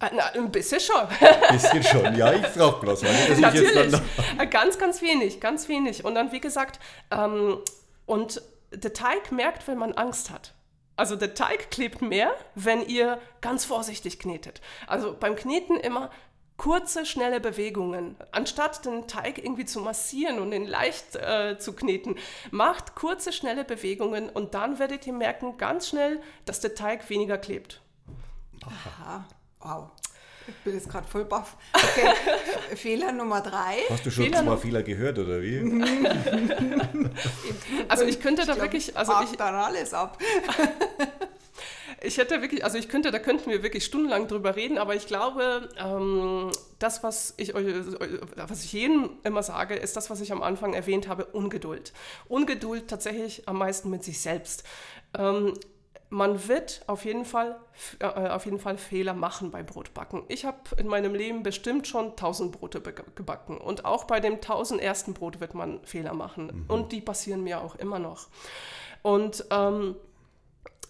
äh, na, ein bisschen schon. Bisschen schon. Ja, ich frage bloß, weil Natürlich. Äh, ganz, ganz wenig, ganz wenig. Und dann, wie gesagt, ähm, und der Teig merkt, wenn man Angst hat. Also der Teig klebt mehr, wenn ihr ganz vorsichtig knetet. Also beim Kneten immer kurze, schnelle Bewegungen. Anstatt den Teig irgendwie zu massieren und ihn leicht äh, zu kneten, macht kurze, schnelle Bewegungen und dann werdet ihr merken ganz schnell, dass der Teig weniger klebt. Aha, wow. Ich bin jetzt gerade voll baff. Okay, Fehler Nummer drei. Hast du schon Fehler mal noch- Fehler gehört oder wie? Also ich könnte da glaub, wirklich, also ich, dann alles ab. Ich hätte wirklich, also ich könnte, da könnten wir wirklich stundenlang drüber reden, aber ich glaube, ähm, das, was ich, euch- was ich jedem immer sage, ist das, was ich am Anfang erwähnt habe, Ungeduld. Ungeduld tatsächlich am meisten mit sich selbst. Ähm, man wird auf jeden Fall, äh, auf jeden Fall Fehler machen beim Brotbacken. Ich habe in meinem Leben bestimmt schon 1000 Brote gebacken und auch bei dem 1000 ersten Brot wird man Fehler machen und die passieren mir auch immer noch. Und ähm,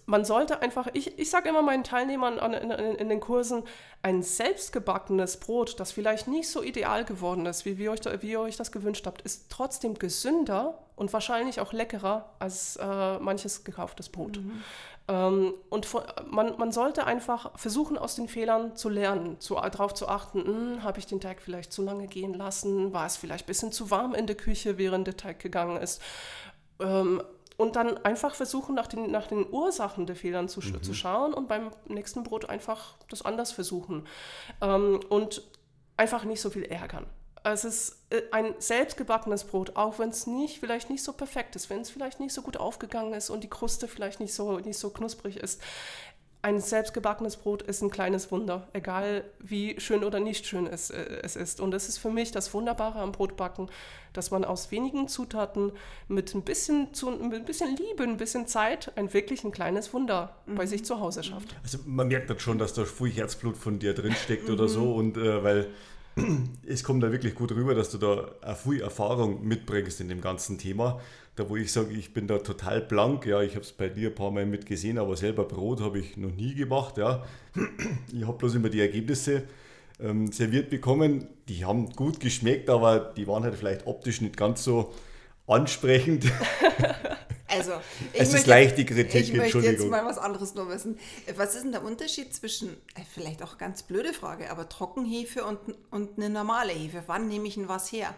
man sollte einfach, ich, ich sage immer meinen Teilnehmern an, in, in, den Kursen, ein selbstgebackenes Brot, das vielleicht nicht so ideal geworden ist, wie, wie, euch, wie ihr euch das gewünscht habt, ist trotzdem gesünder und wahrscheinlich auch leckerer als äh, manches gekauftes Brot. Ähm, und vor, man, man sollte einfach versuchen, aus den Fehlern zu lernen, zu, darauf zu achten, habe ich den Teig vielleicht zu lange gehen lassen, war es vielleicht ein bisschen zu warm in der Küche, während der Teig gegangen ist. Ähm, und dann einfach versuchen, nach den, nach den Ursachen der Fehlern zu, sch- zu schauen und beim nächsten Brot einfach das anders versuchen. Ähm, und einfach nicht so viel ärgern. Es ist äh, ein selbstgebackenes Brot, auch wenn es nicht, vielleicht nicht so perfekt ist, wenn es vielleicht nicht so gut aufgegangen ist und die Kruste vielleicht nicht so, nicht so knusprig ist. Ein selbstgebackenes Brot ist ein kleines Wunder, egal wie schön oder nicht schön es, äh, es ist. Und das ist für mich das Wunderbare am Brotbacken, dass man aus wenigen Zutaten mit ein bisschen, zu, mit ein bisschen Liebe, ein bisschen Zeit ein wirklich ein kleines Wunder bei sich zu Hause schafft. Also man merkt dann schon, dass da viel Herzblut von dir drinsteckt oder so und äh, weil es kommt da wirklich gut rüber, dass du da viel Erfahrung mitbringst in dem ganzen Thema. Da wo ich sage, ich bin da total blank, ja, ich habe es bei dir ein paar Mal mitgesehen, aber selber Brot habe ich noch nie gemacht, ja. Ich habe bloß immer die Ergebnisse ähm, serviert bekommen. Die haben gut geschmeckt, aber die waren halt vielleicht optisch nicht ganz so ansprechend. Also, ich Es ist leichte jetzt, Kritik, Ich möchte jetzt Entschuldigung. mal was anderes nur wissen. Was ist denn der Unterschied zwischen, äh, vielleicht auch ganz blöde Frage, aber Trockenhefe und, und eine normale Hefe? Wann nehme ich denn was her?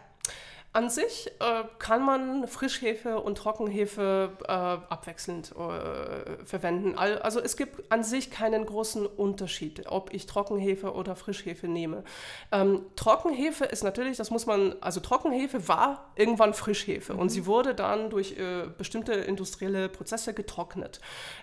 An sich äh, kann man Frischhefe und Trockenhefe äh, abwechselnd äh, verwenden. Al- Also es gibt an sich keinen großen Unterschied, ob ich Trockenhefe oder Frischhefe nehme. Ähm, Trockenhefe ist natürlich, das muss man, also Trockenhefe war irgendwann Frischhefe und sie wurde dann durch äh, bestimmte industrielle Prozesse getrocknet.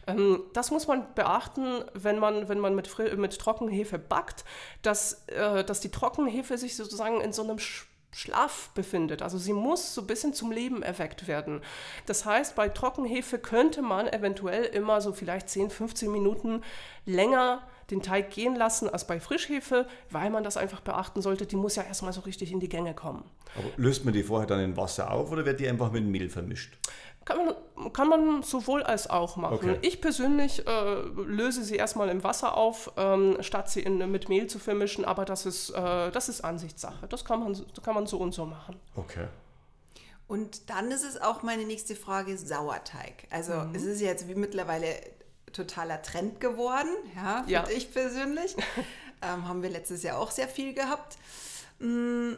Ähm, das muss man beachten, wenn man, wenn man mit, mit Trockenhefe backt, dass, äh, dass die Trockenhefe sich sozusagen in so einem Sch- Schlaf befindet. Also sie muss so ein bisschen zum Leben erweckt werden. Das heißt, bei Trockenhefe könnte man eventuell immer so vielleicht 10, 15 Minuten länger den Teig gehen lassen als bei Frischhefe, weil man das einfach beachten sollte. Die muss ja erstmal so richtig in die Gänge kommen. Aber löst man die vorher dann in Wasser auf oder wird die einfach mit Mehl vermischt? Kann man, kann man sowohl als auch machen. Okay. Ich persönlich äh, löse sie erstmal im Wasser auf, ähm, statt sie in, mit Mehl zu vermischen, aber das ist, äh, das ist Ansichtssache. Das kann man, so- kann man so und so machen. Okay. Und dann ist es auch meine nächste Frage, Sauerteig. Also Mhm. es ist jetzt wie mittlerweile totaler Trend geworden, ja, finde Ja. ich persönlich. ähm, haben wir letztes Jahr auch sehr viel gehabt. Mm,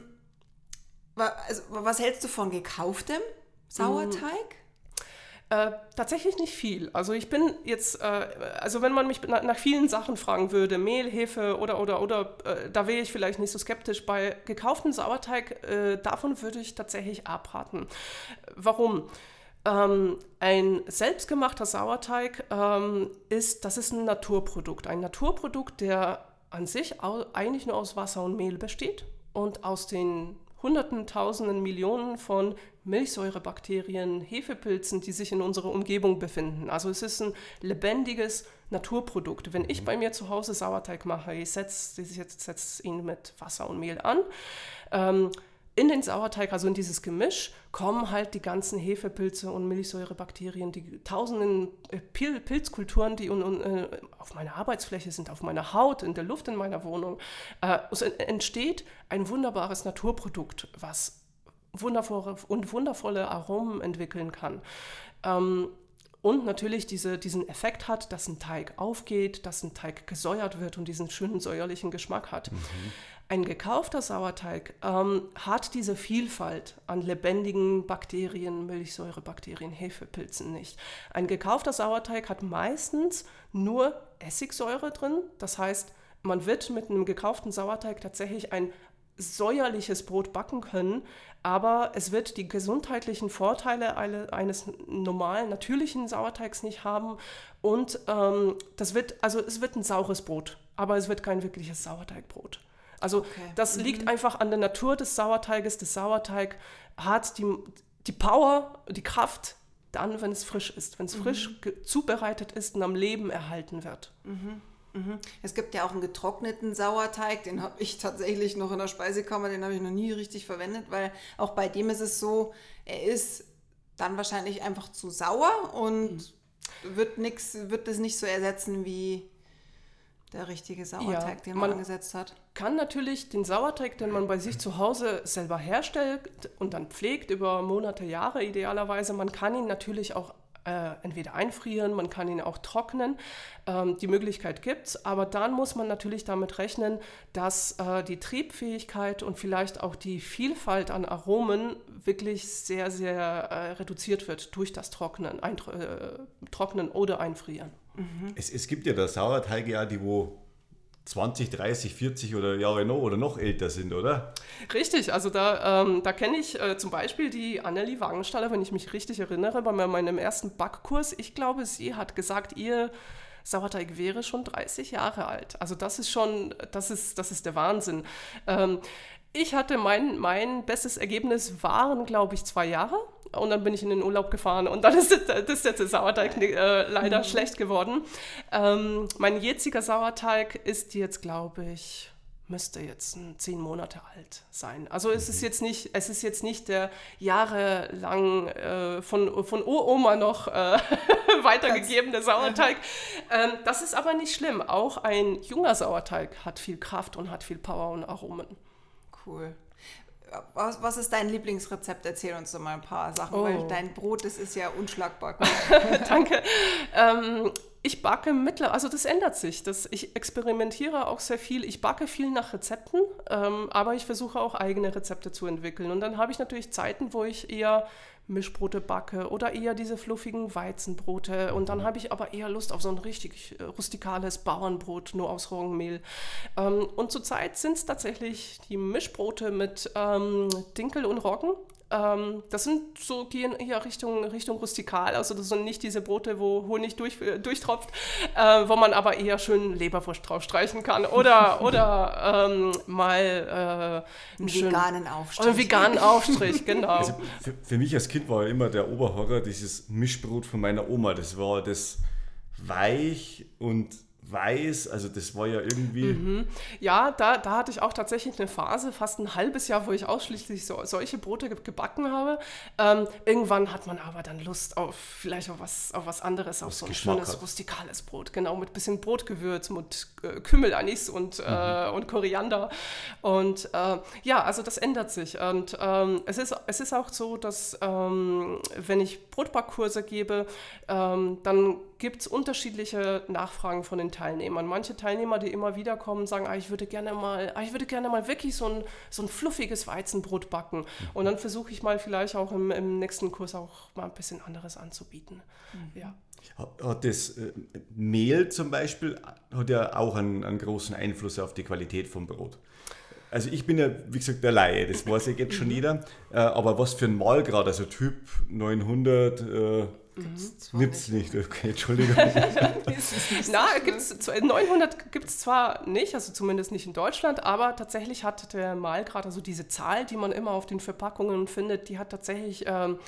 wa- also, was hältst du von gekauftem Sauerteig? Äh, tatsächlich nicht viel. Also ich bin jetzt, äh, also wenn man mich nach, nach vielen Sachen fragen würde, Mehl, Hefe oder, oder, oder, äh, da wäre ich vielleicht nicht so skeptisch. Bei gekauftem Sauerteig, äh, davon würde ich tatsächlich abraten. Warum? Ähm, ein selbstgemachter Sauerteig ähm, ist, das ist ein Naturprodukt. Ein Naturprodukt, der an sich eigentlich nur aus Wasser und Mehl besteht und aus den Hunderten, Tausenden, Millionen von Milchsäurebakterien, Hefepilzen, die sich in unserer Umgebung befinden. Also es ist ein lebendiges Naturprodukt. Wenn ich bei mir zu Hause Sauerteig mache, ich setze setz, ihn mit Wasser und Mehl an. Ähm, in den Sauerteig, also in dieses Gemisch, kommen halt die ganzen Hefepilze und Milchsäurebakterien, die tausenden äh, Pil Pilzkulturen, die un, un, äh, auf meiner Arbeitsfläche sind, auf meiner Haut, in der Luft in meiner Wohnung. Äh, es en- entsteht ein wunderbares Naturprodukt, was wundervolle und wundervolle Aromen entwickeln kann. Ähm, und natürlich diese, diesen Effekt hat, dass ein Teig aufgeht, dass ein Teig gesäuert wird und diesen schönen säuerlichen Geschmack hat. Mhm. Ein gekaufter Sauerteig ähm, hat diese Vielfalt an lebendigen Bakterien, Milchsäurebakterien, Hefepilzen nicht. Ein gekaufter Sauerteig hat meistens nur Essigsäure drin. Das heißt, man wird mit einem gekauften Sauerteig tatsächlich ein säuerliches Brot backen können, aber es wird die gesundheitlichen Vorteile eines normalen, natürlichen Sauerteigs nicht haben und ähm, das wird, also es wird ein saures Brot, aber es wird kein wirkliches Sauerteigbrot. Also okay. das mhm. liegt einfach an der Natur des Sauerteiges. Der Sauerteig hat die, die Power, die Kraft, dann, wenn es frisch ist, wenn es mhm. frisch zubereitet ist und am Leben erhalten wird. Mhm. Mhm. Es gibt ja auch einen getrockneten Sauerteig, den habe ich tatsächlich noch in der Speisekammer, den habe ich noch nie richtig verwendet, weil auch bei dem ist es so, er ist dann wahrscheinlich einfach zu sauer und mhm. wird, nix, wird das nicht so ersetzen wie der richtige Sauerteig, ja, den man, man angesetzt hat. Kann natürlich den Sauerteig, den man bei sich zu Hause selber herstellt und dann pflegt über Monate, Jahre idealerweise, man kann ihn natürlich auch äh, entweder einfrieren, man kann ihn auch trocknen. Ähm, die Möglichkeit gibt es, aber dann muss man natürlich damit rechnen, dass äh, die Triebfähigkeit und vielleicht auch die Vielfalt an Aromen wirklich sehr, sehr äh, reduziert wird durch das Trocknen, ein, äh, Trocknen oder Einfrieren. Mhm. Es, es gibt ja da Sauerteige, die wo 20, 30, 40 oder Jahre noch oder noch älter sind, oder? Richtig, also da, ähm, da kenne ich äh, zum Beispiel die Annelie Wagenstaller, wenn ich mich richtig erinnere, bei meinem ersten Backkurs. Ich glaube, sie hat gesagt, ihr Sauerteig wäre schon 30 Jahre alt. Also das ist schon, das ist, das ist der Wahnsinn. Ähm, ich hatte mein, mein bestes Ergebnis waren, glaube ich, zwei Jahre. Und dann bin ich in den Urlaub gefahren und dann ist, das, ist der Sauerteig äh, leider mhm. schlecht geworden. Ähm, mein jetziger Sauerteig ist jetzt, glaube ich, müsste jetzt zehn Monate alt sein. Also es ist mhm. jetzt nicht, es ist jetzt nicht der jahrelang äh, von, von Uroma noch äh, weitergegebene Sauerteig. Ähm, das ist aber nicht schlimm. Auch ein junger Sauerteig hat viel Kraft und hat viel Power und Aromen. Cool. Was, was, ist dein Lieblingsrezept? Erzähl uns doch mal ein paar Sachen, oh. weil dein Brot, das ist ja unschlagbar. Danke. Ähm, ich backe mittlerweile, also das ändert sich. Das, ich experimentiere auch sehr viel. Ich backe viel nach Rezepten, ähm, aber ich versuche auch eigene Rezepte zu entwickeln. Und dann habe ich natürlich Zeiten, wo ich eher Mischbrote backe oder eher diese fluffigen Weizenbrote. Und dann habe ich aber eher Lust auf so ein richtig äh, rustikales Bauernbrot, nur aus Roggenmehl. Ähm, und zurzeit sind es tatsächlich die Mischbrote mit ähm, Dinkel und Roggen. Ähm, das sind so, gehen eher Richtung, Richtung rustikal. Also das sind nicht diese Brote, wo Honig durch, äh, durchtropft, äh, wo man aber eher schön Leberwurst draufstreichen kann. Oder, oder ähm, mal äh, einen veganen Aufstrich. Einen veganen Aufstrich, genau. Also für, für, mich als Kind war immer der Oberhorror dieses Mischbrot von meiner Oma. Das war das weich und weiß, also das war ja irgendwie. Mhm. Ja, da, da hatte ich auch tatsächlich eine Phase, fast ein halbes Jahr, wo ich ausschließlich so, solche Brote gebacken habe. Ähm, irgendwann hat man aber dann Lust auf vielleicht auf was, auf was anderes, auf was so ein Geschmack schönes hat. rustikales Brot, genau, mit bisschen Brotgewürz, mit äh, Kümmel, Anis und, äh, mhm. äh, und Koriander. Und äh, ja, also das ändert sich. Und ähm, es, ist, es ist auch so, dass ähm, wenn ich Brotbackkurse gebe, ähm, dann gibt es unterschiedliche Nachfragen von den Teilnehmern. Manche Teilnehmer, die immer wieder kommen, sagen, ah, ich würde gerne mal, ah, ich würde gerne mal wirklich so ein, so ein fluffiges Weizenbrot backen. Mhm. Und dann versuche ich mal vielleicht auch im, im, nächsten Kurs auch mal ein bisschen anderes anzubieten. Mhm. Ja. Hat das äh, Mehl zum Beispiel, hat ja auch einen, einen großen Einfluss auf die Qualität vom Brot. Also ich bin ja, wie gesagt, der Laie, das weiß ja jetzt schon mhm. jeder. Äh, aber was für ein Mahlgrad, also Typ 900, äh, Gibt es nicht, okay, Entschuldigung. Na, gibt's, 900 gibt es zwar nicht, also zumindest nicht in Deutschland, aber tatsächlich hat der Malgrad, also diese Zahl, die man immer auf den Verpackungen findet, die hat tatsächlich, ähm,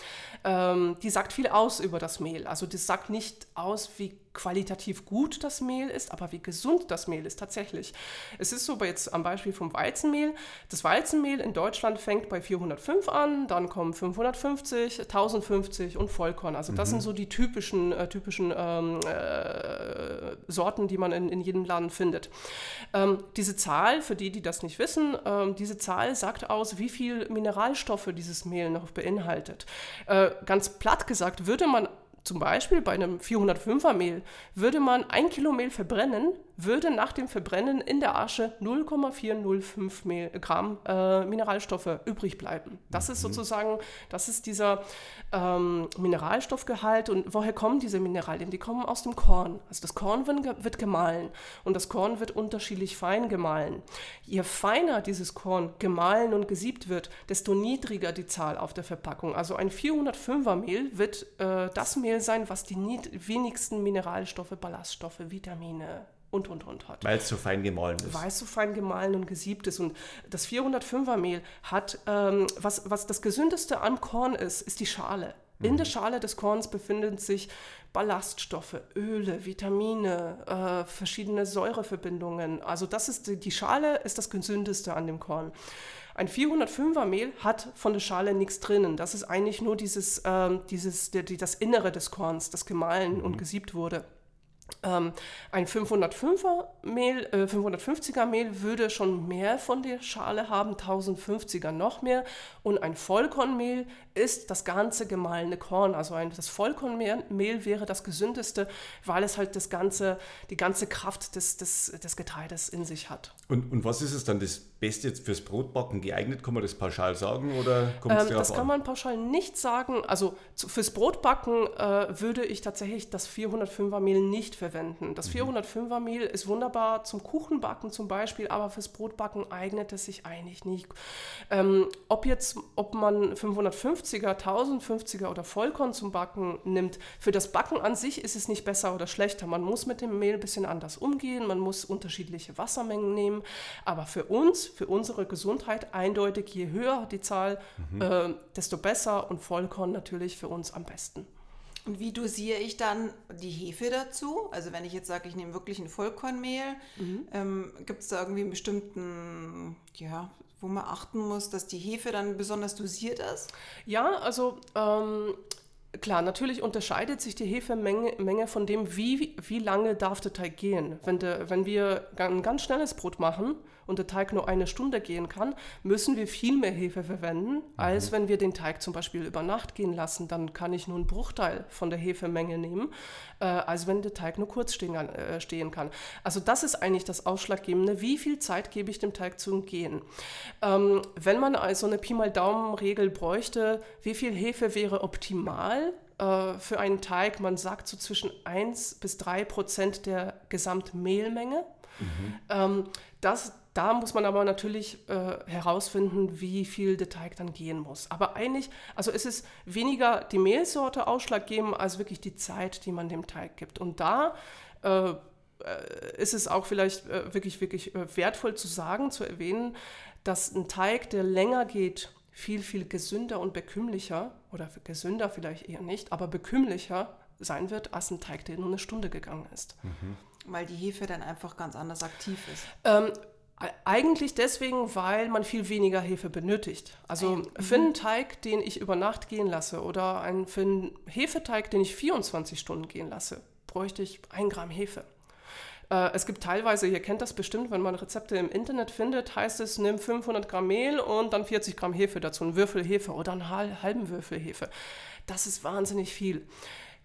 ähm, die sagt viel aus über das Mehl. Also das sagt nicht aus, wie qualitativ gut das Mehl ist, aber wie gesund das Mehl ist tatsächlich. Es ist so jetzt am Beispiel vom Weizenmehl. Das Weizenmehl in Deutschland fängt bei 405 an, dann kommen 550, 1050 und Vollkorn. Also das mhm. sind so die typischen, äh, typischen ähm, äh, Sorten, die man in, in jedem Laden findet. Ähm, diese Zahl, für die, die das nicht wissen, ähm, diese Zahl sagt aus, wie viel Mineralstoffe dieses Mehl noch beinhaltet. Äh, ganz platt gesagt, würde man zum Beispiel bei einem 405er Mehl würde man ein Kilo Mehl verbrennen, würde nach dem Verbrennen in der Asche 0,405 Mehl, Gramm äh, Mineralstoffe übrig bleiben. Das mhm. ist sozusagen, das ist dieser ähm, Mineralstoffgehalt. Und woher kommen diese Mineralien? Die kommen aus dem Korn. Also das Korn wird, wird gemahlen und das Korn wird unterschiedlich fein gemahlen. Je feiner dieses Korn gemahlen und gesiebt wird, desto niedriger die Zahl auf der Verpackung. Also ein 405er Mehl wird äh, das Mehl sein, was die wenigsten Mineralstoffe, Ballaststoffe, Vitamine, und, und, und hat. Weil es so fein gemahlen ist. Weil es so fein gemahlen und gesiebt ist. Und das 405er Mehl hat, ähm, was, was das gesündeste am Korn ist, ist die Schale. In mhm. der Schale des Korns befinden sich Ballaststoffe, Öle, Vitamine, äh, verschiedene Säureverbindungen. Also das ist die, die Schale ist das gesündeste an dem Korn. Ein 405er Mehl hat von der Schale nichts drinnen. Das ist eigentlich nur dieses, ähm, dieses, der, die, das Innere des Korns, das gemahlen mhm. und gesiebt wurde. Ähm, ein 505er Mehl, äh, 550er Mehl würde schon mehr von der Schale haben, 1050er noch mehr. Und ein Vollkornmehl ist das ganze gemahlene Korn. Also ein, das Vollkornmehl wäre das gesündeste, weil es halt das ganze, die ganze Kraft des, des, des Getreides in sich hat. Und, und was ist es dann das Beste jetzt fürs Brotbacken geeignet? Kann man das pauschal sagen oder kommt ähm, Das kann man pauschal nicht sagen. Also zu, fürs Brotbacken äh, würde ich tatsächlich das 405er Mehl nicht verwenden. Das 405er mhm. Mehl ist wunderbar zum Kuchenbacken zum Beispiel, aber fürs Brotbacken eignet es sich eigentlich nicht. Ähm, ob jetzt, ob man 550er, 1050er oder Vollkorn zum Backen nimmt, für das Backen an sich ist es nicht besser oder schlechter. Man muss mit dem Mehl ein bisschen anders umgehen, man muss unterschiedliche Wassermengen nehmen, aber für uns, für unsere Gesundheit eindeutig, je höher die Zahl, mhm. äh, desto besser und Vollkorn natürlich für uns am besten. Und wie dosiere ich dann die Hefe dazu? Also wenn ich jetzt sage, ich nehme wirklich ein Vollkornmehl, mhm. ähm, gibt es da irgendwie einen bestimmten, ja, wo man achten muss, dass die Hefe dann besonders dosiert ist? Ja, also ähm, klar, natürlich unterscheidet sich die Hefemenge Menge von dem, wie, wie lange darf der Teig gehen. Wenn, de, wenn wir ein ganz schnelles Brot machen, und der Teig nur eine Stunde gehen kann, müssen wir viel mehr Hefe verwenden, mhm. als wenn wir den Teig zum Beispiel über Nacht gehen lassen. Dann kann ich nur einen Bruchteil von der Hefemenge nehmen, äh, als wenn der Teig nur kurz stehen, äh, stehen, kann. Also das ist eigentlich das Ausschlaggebende. Wie viel Zeit gebe ich dem Teig zu gehen? Ähm, wenn man also eine Pi mal Daumen-Regel bräuchte, wie viel Hefe wäre optimal? Äh, für einen Teig, man sagt so zwischen 1 bis 3 Prozent der Gesamtmehlmenge. Mhm. Ähm, das, da muss man aber natürlich äh, herausfinden, wie viel der Teig dann gehen muss. Aber eigentlich, also es ist weniger die Mehlsorte ausschlaggebend als wirklich die Zeit, die man dem Teig gibt. Und da äh, äh ist es auch vielleicht äh, wirklich, wirklich äh, wertvoll zu sagen, zu erwähnen, dass ein Teig, der länger geht, viel, viel gesünder und bekümmlicher, oder gesünder vielleicht eher nicht, aber bekümmlicher sein wird, als ein Teig, der nur eine Stunde gegangen ist. Mhm. Weil die Hefe dann einfach ganz anders aktiv ist. Ähm, eigentlich deswegen, weil man viel weniger Hefe benötigt. Also mhm. für einen Teig, den ich über Nacht gehen lasse oder einen, für einen Hefeteig, den ich 24 Stunden gehen lasse, bräuchte ich ein Gramm Hefe. Äh, es gibt teilweise, ihr kennt das bestimmt, wenn man Rezepte im Internet findet, heißt es, nimm 500 Gramm Mehl und dann 40 Gramm Hefe dazu, einen Würfel Hefe oder einen halben Würfel Hefe. Das ist wahnsinnig viel.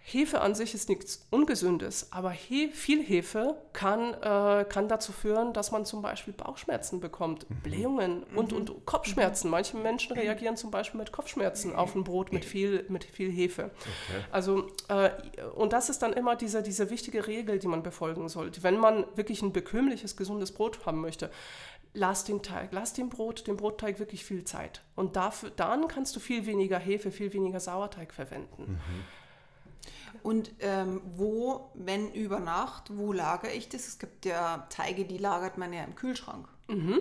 Hefe an sich ist nichts Ungesündes, aber he viel Hefe kann, äh, kann dazu führen, dass man zum Beispiel Bauchschmerzen bekommt, mhm. Blähungen und, mhm. und Kopfschmerzen. Manche Menschen reagieren zum Beispiel mit Kopfschmerzen auf ein Brot mit viel, mit viel Hefe. Okay. Also, äh, und das ist dann immer diese, diese wichtige Regel, die man befolgen sollte. Wenn man wirklich ein bekömmliches, gesundes Brot haben möchte, lass den Teig, lass dem Brot, dem Brotteig wirklich viel Zeit. Und dafür, dann kannst du viel weniger Hefe, viel weniger Sauerteig verwenden. Mhm. Und ähm, wo, wenn über Nacht, wo lagere ich das? Es gibt ja Teige, die lagert man ja im Kühlschrank. Mhm.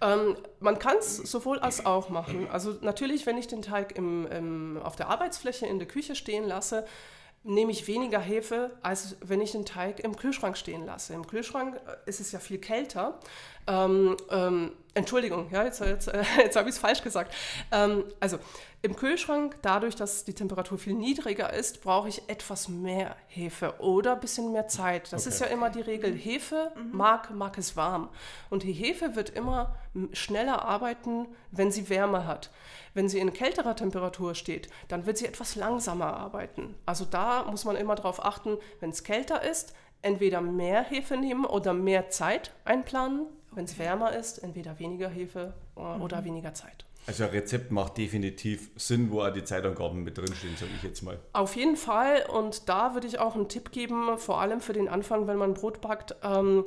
Ähm, man kann es sowohl als auch machen. Also natürlich, wenn ich den Teig im, im, auf der Arbeitsfläche in der Küche stehen lasse, nehme ich weniger Hefe, als wenn ich den Teig im Kühlschrank stehen lasse. Im Kühlschrank äh, ist es ja viel kälter. Ähm, ähm, Entschuldigung, ja, jetzt, jetzt, jetzt habe ich es falsch gesagt. Ähm, also im Kühlschrank, dadurch, dass die Temperatur viel niedriger ist, brauche ich etwas mehr Hefe oder ein bisschen mehr Zeit. Das okay. ist ja immer die Regel. Hefe mhm. mag, mag es warm. Und die Hefe wird immer schneller arbeiten, wenn sie Wärme hat. Wenn sie in kälterer Temperatur steht, dann wird sie etwas langsamer arbeiten. Also da muss man immer darauf achten, wenn es kälter ist, entweder mehr Hefe nehmen oder mehr Zeit einplanen. Wenn es wärmer ist, entweder weniger Hefe oder mhm. weniger Zeit. Also ein Rezept macht definitiv Sinn, wo auch die Zeitangaben mit drinstehen, sage ich jetzt mal. Auf jeden Fall. Und da würde ich auch einen Tipp geben, vor allem für den Anfang, wenn man Brot backt, ähm,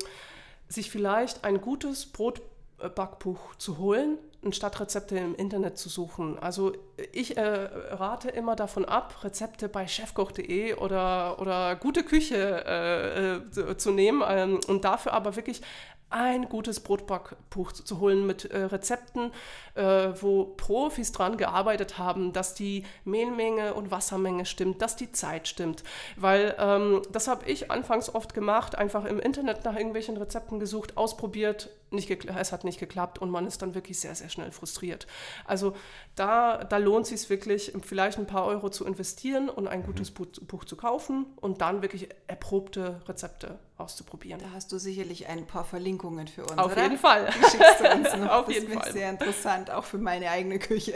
sich vielleicht ein gutes Brotbackbuch zu holen, anstatt Rezepte im Internet zu suchen. Also ich äh, rate immer davon ab, Rezepte bei chefkoch.de oder, oder gute Küche äh, äh, zu nehmen ähm, und dafür aber wirklich ein gutes Brotbackbuch zu holen mit äh, Rezepten, äh, wo Profis dran gearbeitet haben, dass die Mehlmenge und Wassermenge stimmt, dass die Zeit stimmt. Weil ähm, das habe ich anfangs oft gemacht, einfach im Internet nach irgendwelchen Rezepten gesucht, ausprobiert, nicht es hat nicht geklappt und man ist dann wirklich sehr, sehr schnell frustriert. Also da, da lohnt es sich wirklich, vielleicht ein paar Euro zu investieren und ein gutes mhm. Buch zu kaufen und dann wirklich erprobte Rezepte auszuprobieren. Da hast du sicherlich ein paar Verlinkungen für uns. Auf oder? jeden Fall. Die schickst du uns noch. Auf das jeden Fall. Sehr interessant, auch für meine eigene Küche.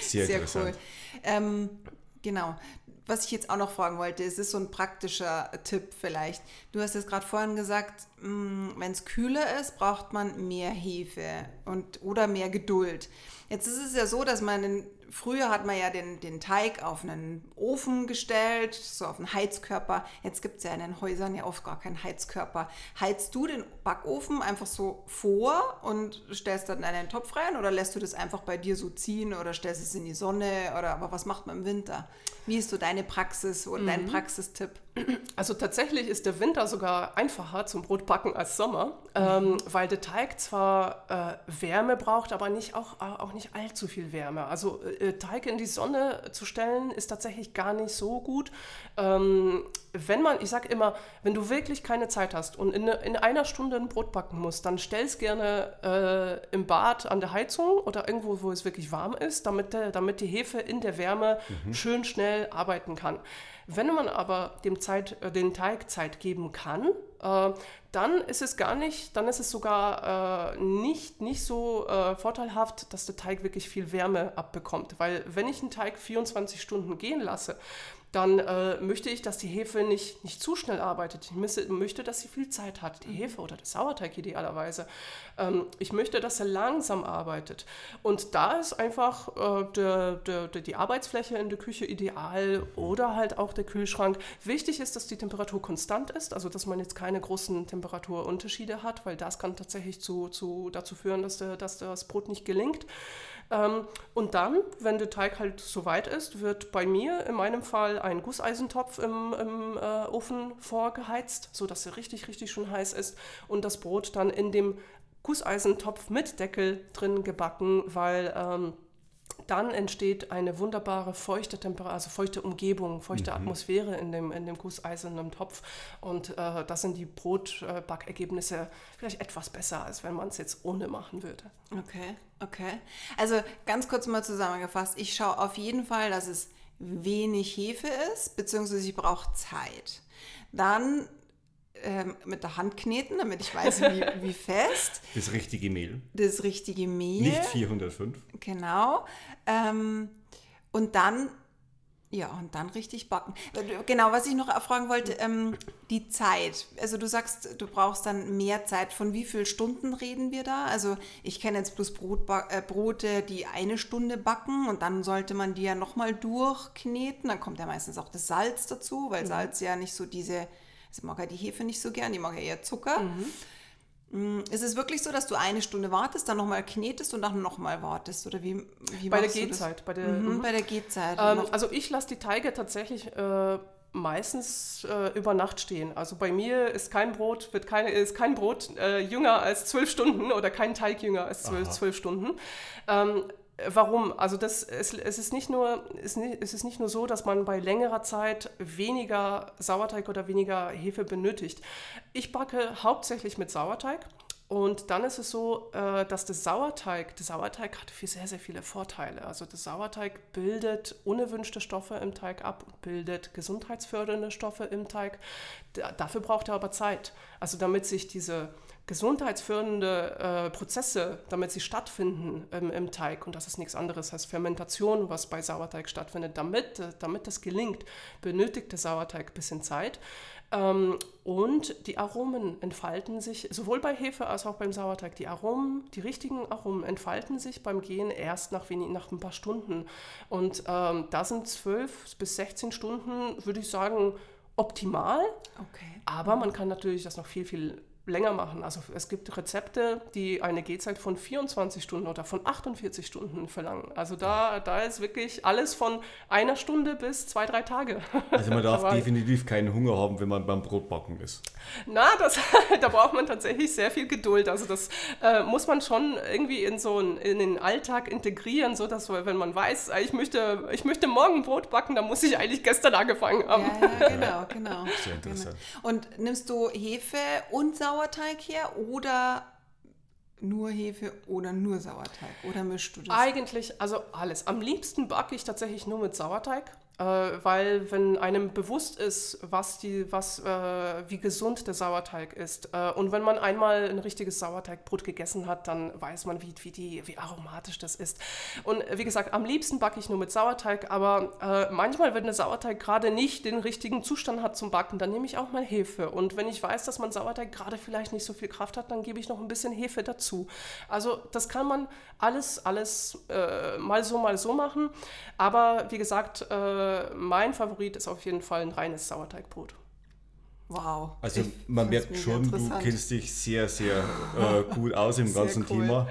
Sehr, sehr cool. Ähm, genau. Was ich jetzt auch noch fragen wollte, es ist so ein praktischer Tipp vielleicht. Du hast jetzt gerade vorhin gesagt, mm, wenn es kühler ist, braucht man mehr Hefe und, oder mehr Geduld. Jetzt ist es ja so, dass man in früher hat man ja den, den Teig auf einen Ofen gestellt, so auf einen Heizkörper. Jetzt gibt es ja in den Häusern ja oft gar keinen Heizkörper. Heizt du den Backofen einfach so vor und stellst dann einen Topf rein oder lässt du das einfach bei dir so ziehen oder stellst es in die Sonne oder aber was macht man im Winter? Wie ist so deine Praxis oder mhm. dein Praxistipp? Also tatsächlich ist der Winter sogar einfacher zum Brotbacken als Sommer, ähm, mhm. weil der Teig zwar äh, Wärme braucht, aber nicht auch, äh, auch nicht allzu viel Wärme. Also äh, Teig in die Sonne zu stellen ist tatsächlich gar nicht so gut. Ähm, wenn man, ich sage immer, wenn du wirklich keine Zeit hast und in, in einer Stunde ein Brot backen musst, dann stell es gerne äh, im Bad an der Heizung oder irgendwo, wo es wirklich warm ist, damit, der, damit die Hefe in der Wärme mhm. schön schnell arbeiten kann. Wenn man aber dem Zeit, äh, den Teig Zeit geben kann, äh, dann ist es gar nicht, dann ist es sogar äh, nicht, nicht so äh, vorteilhaft, dass der Teig wirklich viel Wärme abbekommt. Weil wenn ich einen Teig 24 Stunden gehen lasse, dann äh, möchte ich, dass die Hefe nicht, nicht zu schnell arbeitet. Ich müsse, möchte, dass sie viel Zeit hat, die Hefe oder der Sauerteig idealerweise. Ähm, ich möchte, dass er langsam arbeitet. Und da ist einfach äh, der, der, der, die Arbeitsfläche in der Küche ideal oder halt auch der Kühlschrank. Wichtig ist, dass die Temperatur konstant ist, also dass man jetzt keine großen Temperaturunterschiede hat, weil das kann tatsächlich zu, zu, dazu führen, dass, der, dass das Brot nicht gelingt. Ähm, und dann, wenn der Teig halt soweit ist, wird bei mir in meinem Fall ein Gusseisentopf im, im äh, Ofen vorgeheizt, sodass er richtig, richtig schön heiß ist und das Brot dann in dem Gusseisentopf mit Deckel drin gebacken, weil ähm, dann entsteht eine wunderbare feuchte Temperatur, also feuchte Umgebung, feuchte mhm. Atmosphäre in dem, in dem gusseisernen Topf. Und äh, das sind die Brotbackergebnisse vielleicht etwas besser, als wenn man es jetzt ohne machen würde. Okay, okay. Also ganz kurz mal zusammengefasst, ich schaue auf jeden Fall, dass es wenig Hefe ist, beziehungsweise ich brauche Zeit. Dann ähm, mit der Hand kneten, damit ich weiß, wie, wie fest. Das richtige Mehl. Das richtige Mehl. Nicht 405. Genau. Ähm, und dann, ja, und dann richtig backen. Genau, was ich noch fragen wollte, ähm, die Zeit. Also du sagst, du brauchst dann mehr Zeit. Von wie vielen Stunden reden wir da? Also ich kenne jetzt bloß Brotba äh, Brote, die eine Stunde backen und dann sollte man die ja nochmal durchkneten. Dann kommt ja meistens auch das Salz dazu, weil mhm. Salz ja nicht so diese ich mag ja die Hefe nicht so gern, die mag ja eher Zucker. Mhm. Mm, ist es wirklich so, dass du eine Stunde wartest, dann nochmal knetest und dann nochmal wartest? Oder wie, wie bei der Gehzeit. Bei der, mhm, mhm. bei der Gehzeit. Ähm, also ich lasse die Teige tatsächlich äh, meistens äh, über Nacht stehen. Also bei mir ist kein Brot, wird keine, ist kein Brot äh, jünger als zwölf Stunden oder kein Teig jünger als zwölf, zwölf Stunden. Ähm, Warum? Also das, es, es, ist nicht nur, es, es ist nicht nur so, dass man bei längerer Zeit weniger Sauerteig oder weniger Hefe benötigt. Ich backe hauptsächlich mit Sauerteig. Und dann ist es so, äh, dass der Sauerteig, der Sauerteig hat sehr, sehr viele Vorteile. Also der Sauerteig bildet unerwünschte Stoffe im Teig ab und bildet gesundheitsfördernde Stoffe im Teig. dafür braucht er aber Zeit. Also damit sich diese gesundheitsfördernde äh, Prozesse, damit sie stattfinden ähm, im Teig, und das ist nichts anderes als Fermentation, was bei Sauerteig stattfindet, damit, äh, damit das gelingt, benötigt der Sauerteig ein bisschen Zeit. Ähm, und die Aromen entfalten sich, sowohl bei Hefe als auch beim Sauerteig. Die Aromen, die richtigen Aromen entfalten sich beim Gehen erst nach, wenig, nach ein paar Stunden. Und ähm, da sind zwölf bis 16 Stunden, würde ich sagen, optimal. Okay. Aber man kann natürlich das noch viel, viel länger machen. Also es gibt Rezepte, die eine Gehzeit von 24 Stunden oder von 48 Stunden verlangen. Also da, da ist wirklich alles von einer Stunde bis zwei, drei Tage. Also man darf definitiv keinen Hunger haben, wenn man beim Brotbacken ist. Na, das, da braucht man tatsächlich sehr viel Geduld. Also das äh, muss man schon irgendwie in so einen, in den Alltag integrieren, so dass wenn man weiß, ich möchte, ich möchte morgen Brot backen, dann muss ich eigentlich gestern angefangen haben. Ja, ja genau, genau. Sehr interessant. Und nimmst du Hefe und Sauerteig? Sauerteig her oder nur Hefe oder nur Sauerteig? Oder mischst du das? Eigentlich, also alles. Am liebsten backe ich tatsächlich nur mit Sauerteig. Äh, weil wenn einem bewusst ist, was die, was, äh, wie gesund der Sauerteig ist äh, und wenn man einmal ein richtiges Sauerteigbrot gegessen hat, dann weiß man, wie, wie, die, wie aromatisch das ist. Und wie gesagt, am liebsten backe ich nur mit Sauerteig, aber äh, manchmal, wenn der Sauerteig gerade nicht den richtigen Zustand hat zum Backen, dann nehme ich auch mal Hefe. Und wenn ich weiß, dass mein Sauerteig gerade vielleicht nicht so viel Kraft hat, dann gebe ich noch ein bisschen Hefe dazu. Also das kann man alles, alles äh, mal so, mal so machen. Aber wie gesagt, äh, mein Favorit ist auf jeden Fall ein reines Sauerteigbrot. Wow. Also ich man merkt schon, du kennst dich sehr, sehr äh, gut aus im ganzen cool. Thema.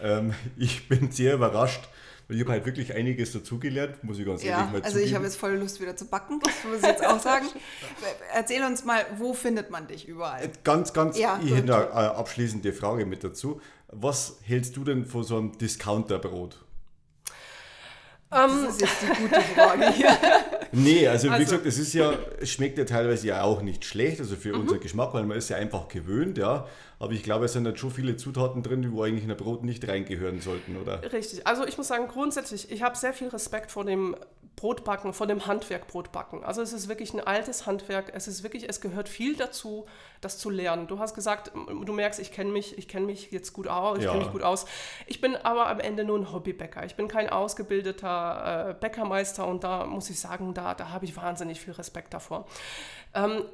Ähm, ich bin sehr überrascht. Ich habe halt wirklich einiges dazugelernt, muss ich ganz ja, ehrlich mal Also ich habe jetzt voll Lust wieder zu backen, das muss ich jetzt auch sagen. Erzähl uns mal, wo findet man dich überall? Äh, ganz, ganz, ja, ich hätte eine abschließende Frage mit dazu. Was hältst du denn von so einem Discounterbrot? Das ähm, ist jetzt die gute Frage hier. nee, also, also, wie gesagt, es ist ja, es schmeckt ja teilweise ja auch nicht schlecht, also für mhm. unser Geschmack, weil man ist ja einfach gewöhnt, ja. Aber ich glaube, es sind halt schon viele Zutaten drin, die wo eigentlich in ein Brot nicht reingehören sollten, oder? Richtig. Also ich muss sagen, grundsätzlich, ich habe sehr viel Respekt vor dem Brotbacken, vor dem Handwerk Brotbacken. Also es ist wirklich ein altes Handwerk. Es ist wirklich, es gehört viel dazu, das zu lernen. Du hast gesagt, du merkst, ich kenne mich, ich kenne mich jetzt gut aus, ich ja. kenne mich gut aus. Ich bin aber am Ende nur ein Hobbybäcker. Ich bin kein ausgebildeter äh, Bäckermeister und da muss ich sagen, da, da habe ich wahnsinnig viel Respekt davor. Ähm,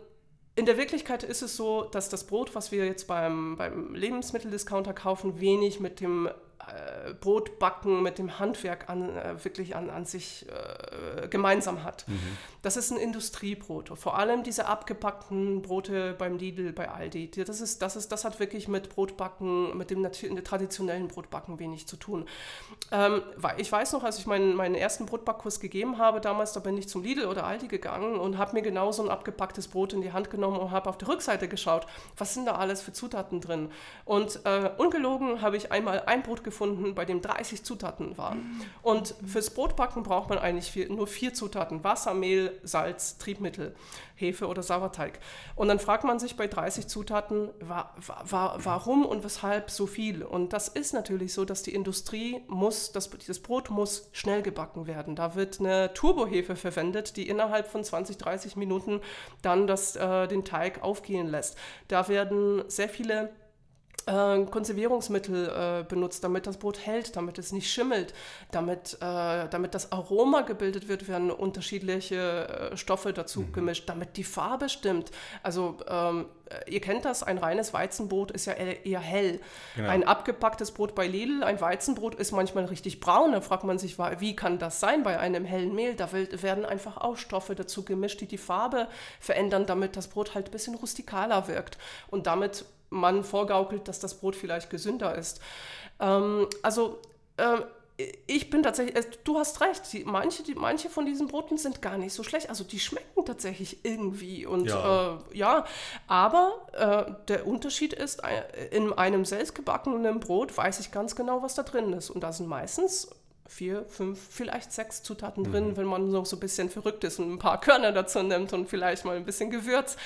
in der Wirklichkeit ist es so, dass das Brot, was wir jetzt beim, beim Lebensmitteldiscounter kaufen, wenig mit dem äh, Brotbacken mit dem Handwerk an, äh, wirklich an, an sich äh, gemeinsam hat. Mhm. Das ist ein Industriebrot. Vor allem diese abgepackten Brote beim Lidl, bei Aldi. Das, ist, das, ist, das hat wirklich mit Brotbacken, mit dem traditionellen Brotbacken wenig zu tun. Ähm, ich weiß noch, als ich meinen, meinen ersten Brotbackkurs gegeben habe, damals, da bin ich zum Lidl oder Aldi gegangen und habe mir genau so ein abgepacktes Brot in die Hand genommen und habe auf der Rückseite geschaut, was sind da alles für Zutaten drin. Und äh, ungelogen habe ich einmal ein Brot gefunden, bei dem 30 Zutaten waren. Und fürs Brotbacken braucht man eigentlich vier, nur vier Zutaten: Wasser, Mehl, Salz, Triebmittel, Hefe oder Sauerteig. Und dann fragt man sich bei 30 Zutaten, wa, wa, warum und weshalb so viel? Und das ist natürlich so, dass die Industrie muss, das, das Brot muss schnell gebacken werden. Da wird eine Turbohefe verwendet, die innerhalb von 20, 30 Minuten dann das, äh, den Teig aufgehen lässt. Da werden sehr viele äh, Konservierungsmittel äh, benutzt, damit das Brot hält, damit es nicht schimmelt, damit, äh, damit das Aroma gebildet wird, werden unterschiedliche äh, Stoffe dazu mhm. gemischt, damit die Farbe stimmt. Also ähm, ihr kennt das, ein reines Weizenbrot ist ja eher hell. Genau. Ein abgepacktes Brot bei Lidl, ein Weizenbrot ist manchmal richtig braun. Da fragt man sich, wie kann das sein bei einem hellen Mehl? Da werden einfach auch Stoffe dazu gemischt, die die Farbe verändern, damit das Brot halt ein bisschen rustikaler wirkt. Und damit man vorgaukelt, dass das Brot vielleicht gesünder ist. Ähm, also äh, ich bin tatsächlich, äh, du hast recht, die, manche, die, manche von diesen Broten sind gar nicht so schlecht. Also die schmecken tatsächlich irgendwie. Und ja, äh, ja aber äh, der Unterschied ist, äh, in einem selbstgebackenen Brot weiß ich ganz genau, was da drin ist. Und da sind meistens vier, fünf, vielleicht sechs Zutaten drin, mhm. wenn man so, so ein bisschen verrückt ist und ein paar Körner dazu nimmt und vielleicht mal ein bisschen Gewürz.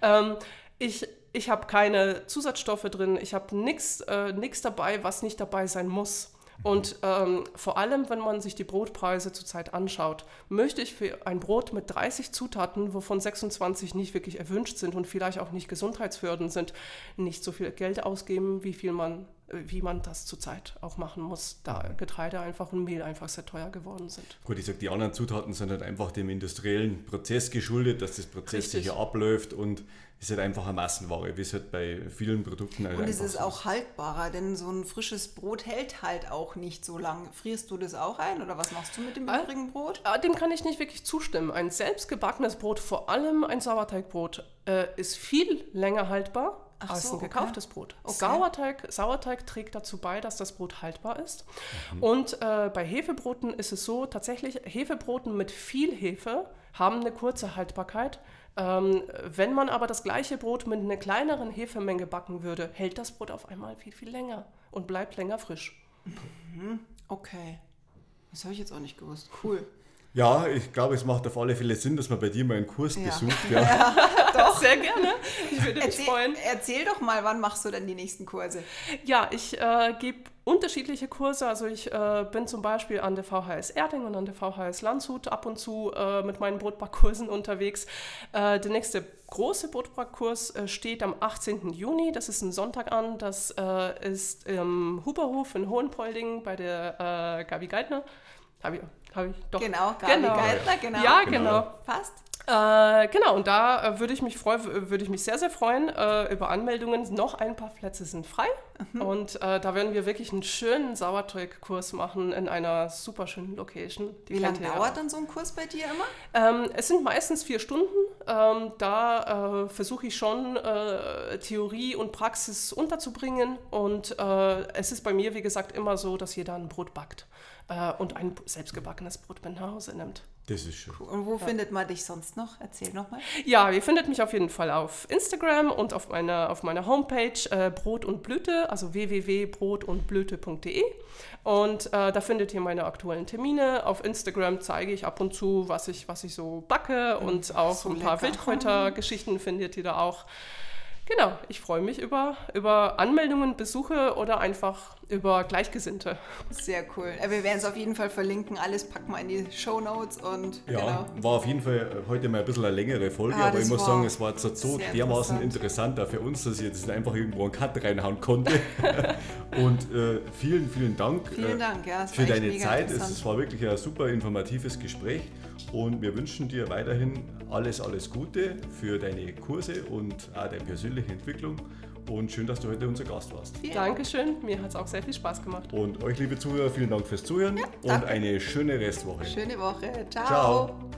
Ähm, ich ich habe keine Zusatzstoffe drin, ich habe nichts äh, nix dabei, was nicht dabei sein muss. Und ähm, vor allem, wenn man sich die Brotpreise zurzeit anschaut, möchte ich für ein Brot mit 30 Zutaten, wovon 26 nicht wirklich erwünscht sind und vielleicht auch nicht gesundheitsfördernd sind, nicht so viel Geld ausgeben, wie viel man wie man das zurzeit auch machen muss, da Getreide einfach und Mehl einfach sehr teuer geworden sind. Gut, ich sage, die anderen Zutaten sind halt einfach dem industriellen Prozess geschuldet, dass das Prozess Richtig. sicher abläuft und ist halt einfach eine Massenware, wie es halt bei vielen Produkten halt Und es einfach ist auch haltbarer, denn so ein frisches Brot hält halt auch nicht so lang. Frierst du das auch ein oder was machst du mit dem Äh, übrigen Brot? Ah, Dem kann ich nicht wirklich zustimmen. Ein selbstgebackenes Brot, vor allem ein Sauerteigbrot, äh, ist viel länger haltbar Ach als so, ein okay. gekauftes Brot. Okay. Sauerteig, Sauerteig trägt dazu bei, dass das Brot haltbar ist. Und äh, bei Hefebroten ist es so, tatsächlich, Hefebroten mit viel Hefe haben eine kurze Haltbarkeit. Ähm, wenn man aber das gleiche Brot mit einer kleineren Hefemenge backen würde, hält das Brot auf einmal viel, viel länger und bleibt länger frisch. Okay. Das habe ich jetzt auch nicht gewusst. Cool. Ja, ich glaube, es macht auf alle Fälle Sinn, dass man bei dir mal einen Kurs Ja. besucht. Ja. Doch. Sehr gerne. Ich würde mich Erzähl, freuen. erzähl doch mal, wann machst du denn die nächsten Kurse? Ja, ich äh, gebe unterschiedliche Kurse. Also ich äh, bin zum Beispiel an der VHS Erding und an der VHS Landshut ab und zu äh, mit meinen Brotbackkursen unterwegs. Äh, der nächste große Brotbackkurs äh, steht am 18. Juni. Das ist ein Sonntag an. Das äh, ist im Huberhof in Hohenpolding bei der äh, Gabi Geithner. Habe ich, hab ich doch. Genau, Gabi Genau. Geithner, genau. Ja, Genau. genau. Passt. Äh, genau, und da äh, würde ich mich freu, würde ich mich sehr, sehr freuen äh, über Anmeldungen. Noch ein paar Plätze sind frei. Mhm. Und äh, da werden wir wirklich einen schönen Sauerteigkurs machen in einer super schönen Location. Die Wie lange ihr ja. dauert dann so ein Kurs bei dir immer? Ähm, es sind meistens vier Stunden. Ähm, da äh, versuche ich schon äh, Theorie und Praxis unterzubringen. Und äh, es ist bei mir, wie gesagt, immer so, dass jeder ein Brot backt äh, und ein selbstgebackenes Brot mit nach Hause nimmt. Das ist schön. Und wo findet man dich sonst noch? Erzähl nochmal. Ja, ihr findet mich auf jeden Fall auf Instagram und auf meiner, auf meiner Homepage äh, Brot und Blüte, also www.brotundblüte.de. Und äh, da findet ihr meine aktuellen Termine. Auf Instagram zeige ich ab und zu, was ich, was ich so backe und auch so ein paar. Wildkräutergeschichten findet ihr da auch. Genau, ich freue mich über, über Anmeldungen, Besuche oder einfach über Gleichgesinnte. Sehr cool. Äh, Wir werden es auf jeden Fall verlinken. Alles packen wir in die Show Notes und Ja, genau. war auf jeden Fall äh, heute mal ein bisschen eine längere Folge, Ah, aber ich muss sagen, es war so, dermaßen interessant. interessant auch für uns, dass ich jetzt einfach irgendwo einen Cut reinhauen konnte. Und äh, vielen, vielen Dank, Vielen äh, Dank, ja, für deine Zeit. Es war wirklich ein super informatives Gespräch und wir wünschen dir weiterhin alles, alles Gute für deine Kurse und auch deine persönliche Entwicklung. Und schön, dass du heute unser Gast warst. Dank. Dankeschön, mir hat es auch sehr viel Spaß gemacht. Und euch, liebe Zuhörer, vielen Dank fürs Zuhören und danke. eine schöne Restwoche. Schöne Woche. Ciao. Ciao.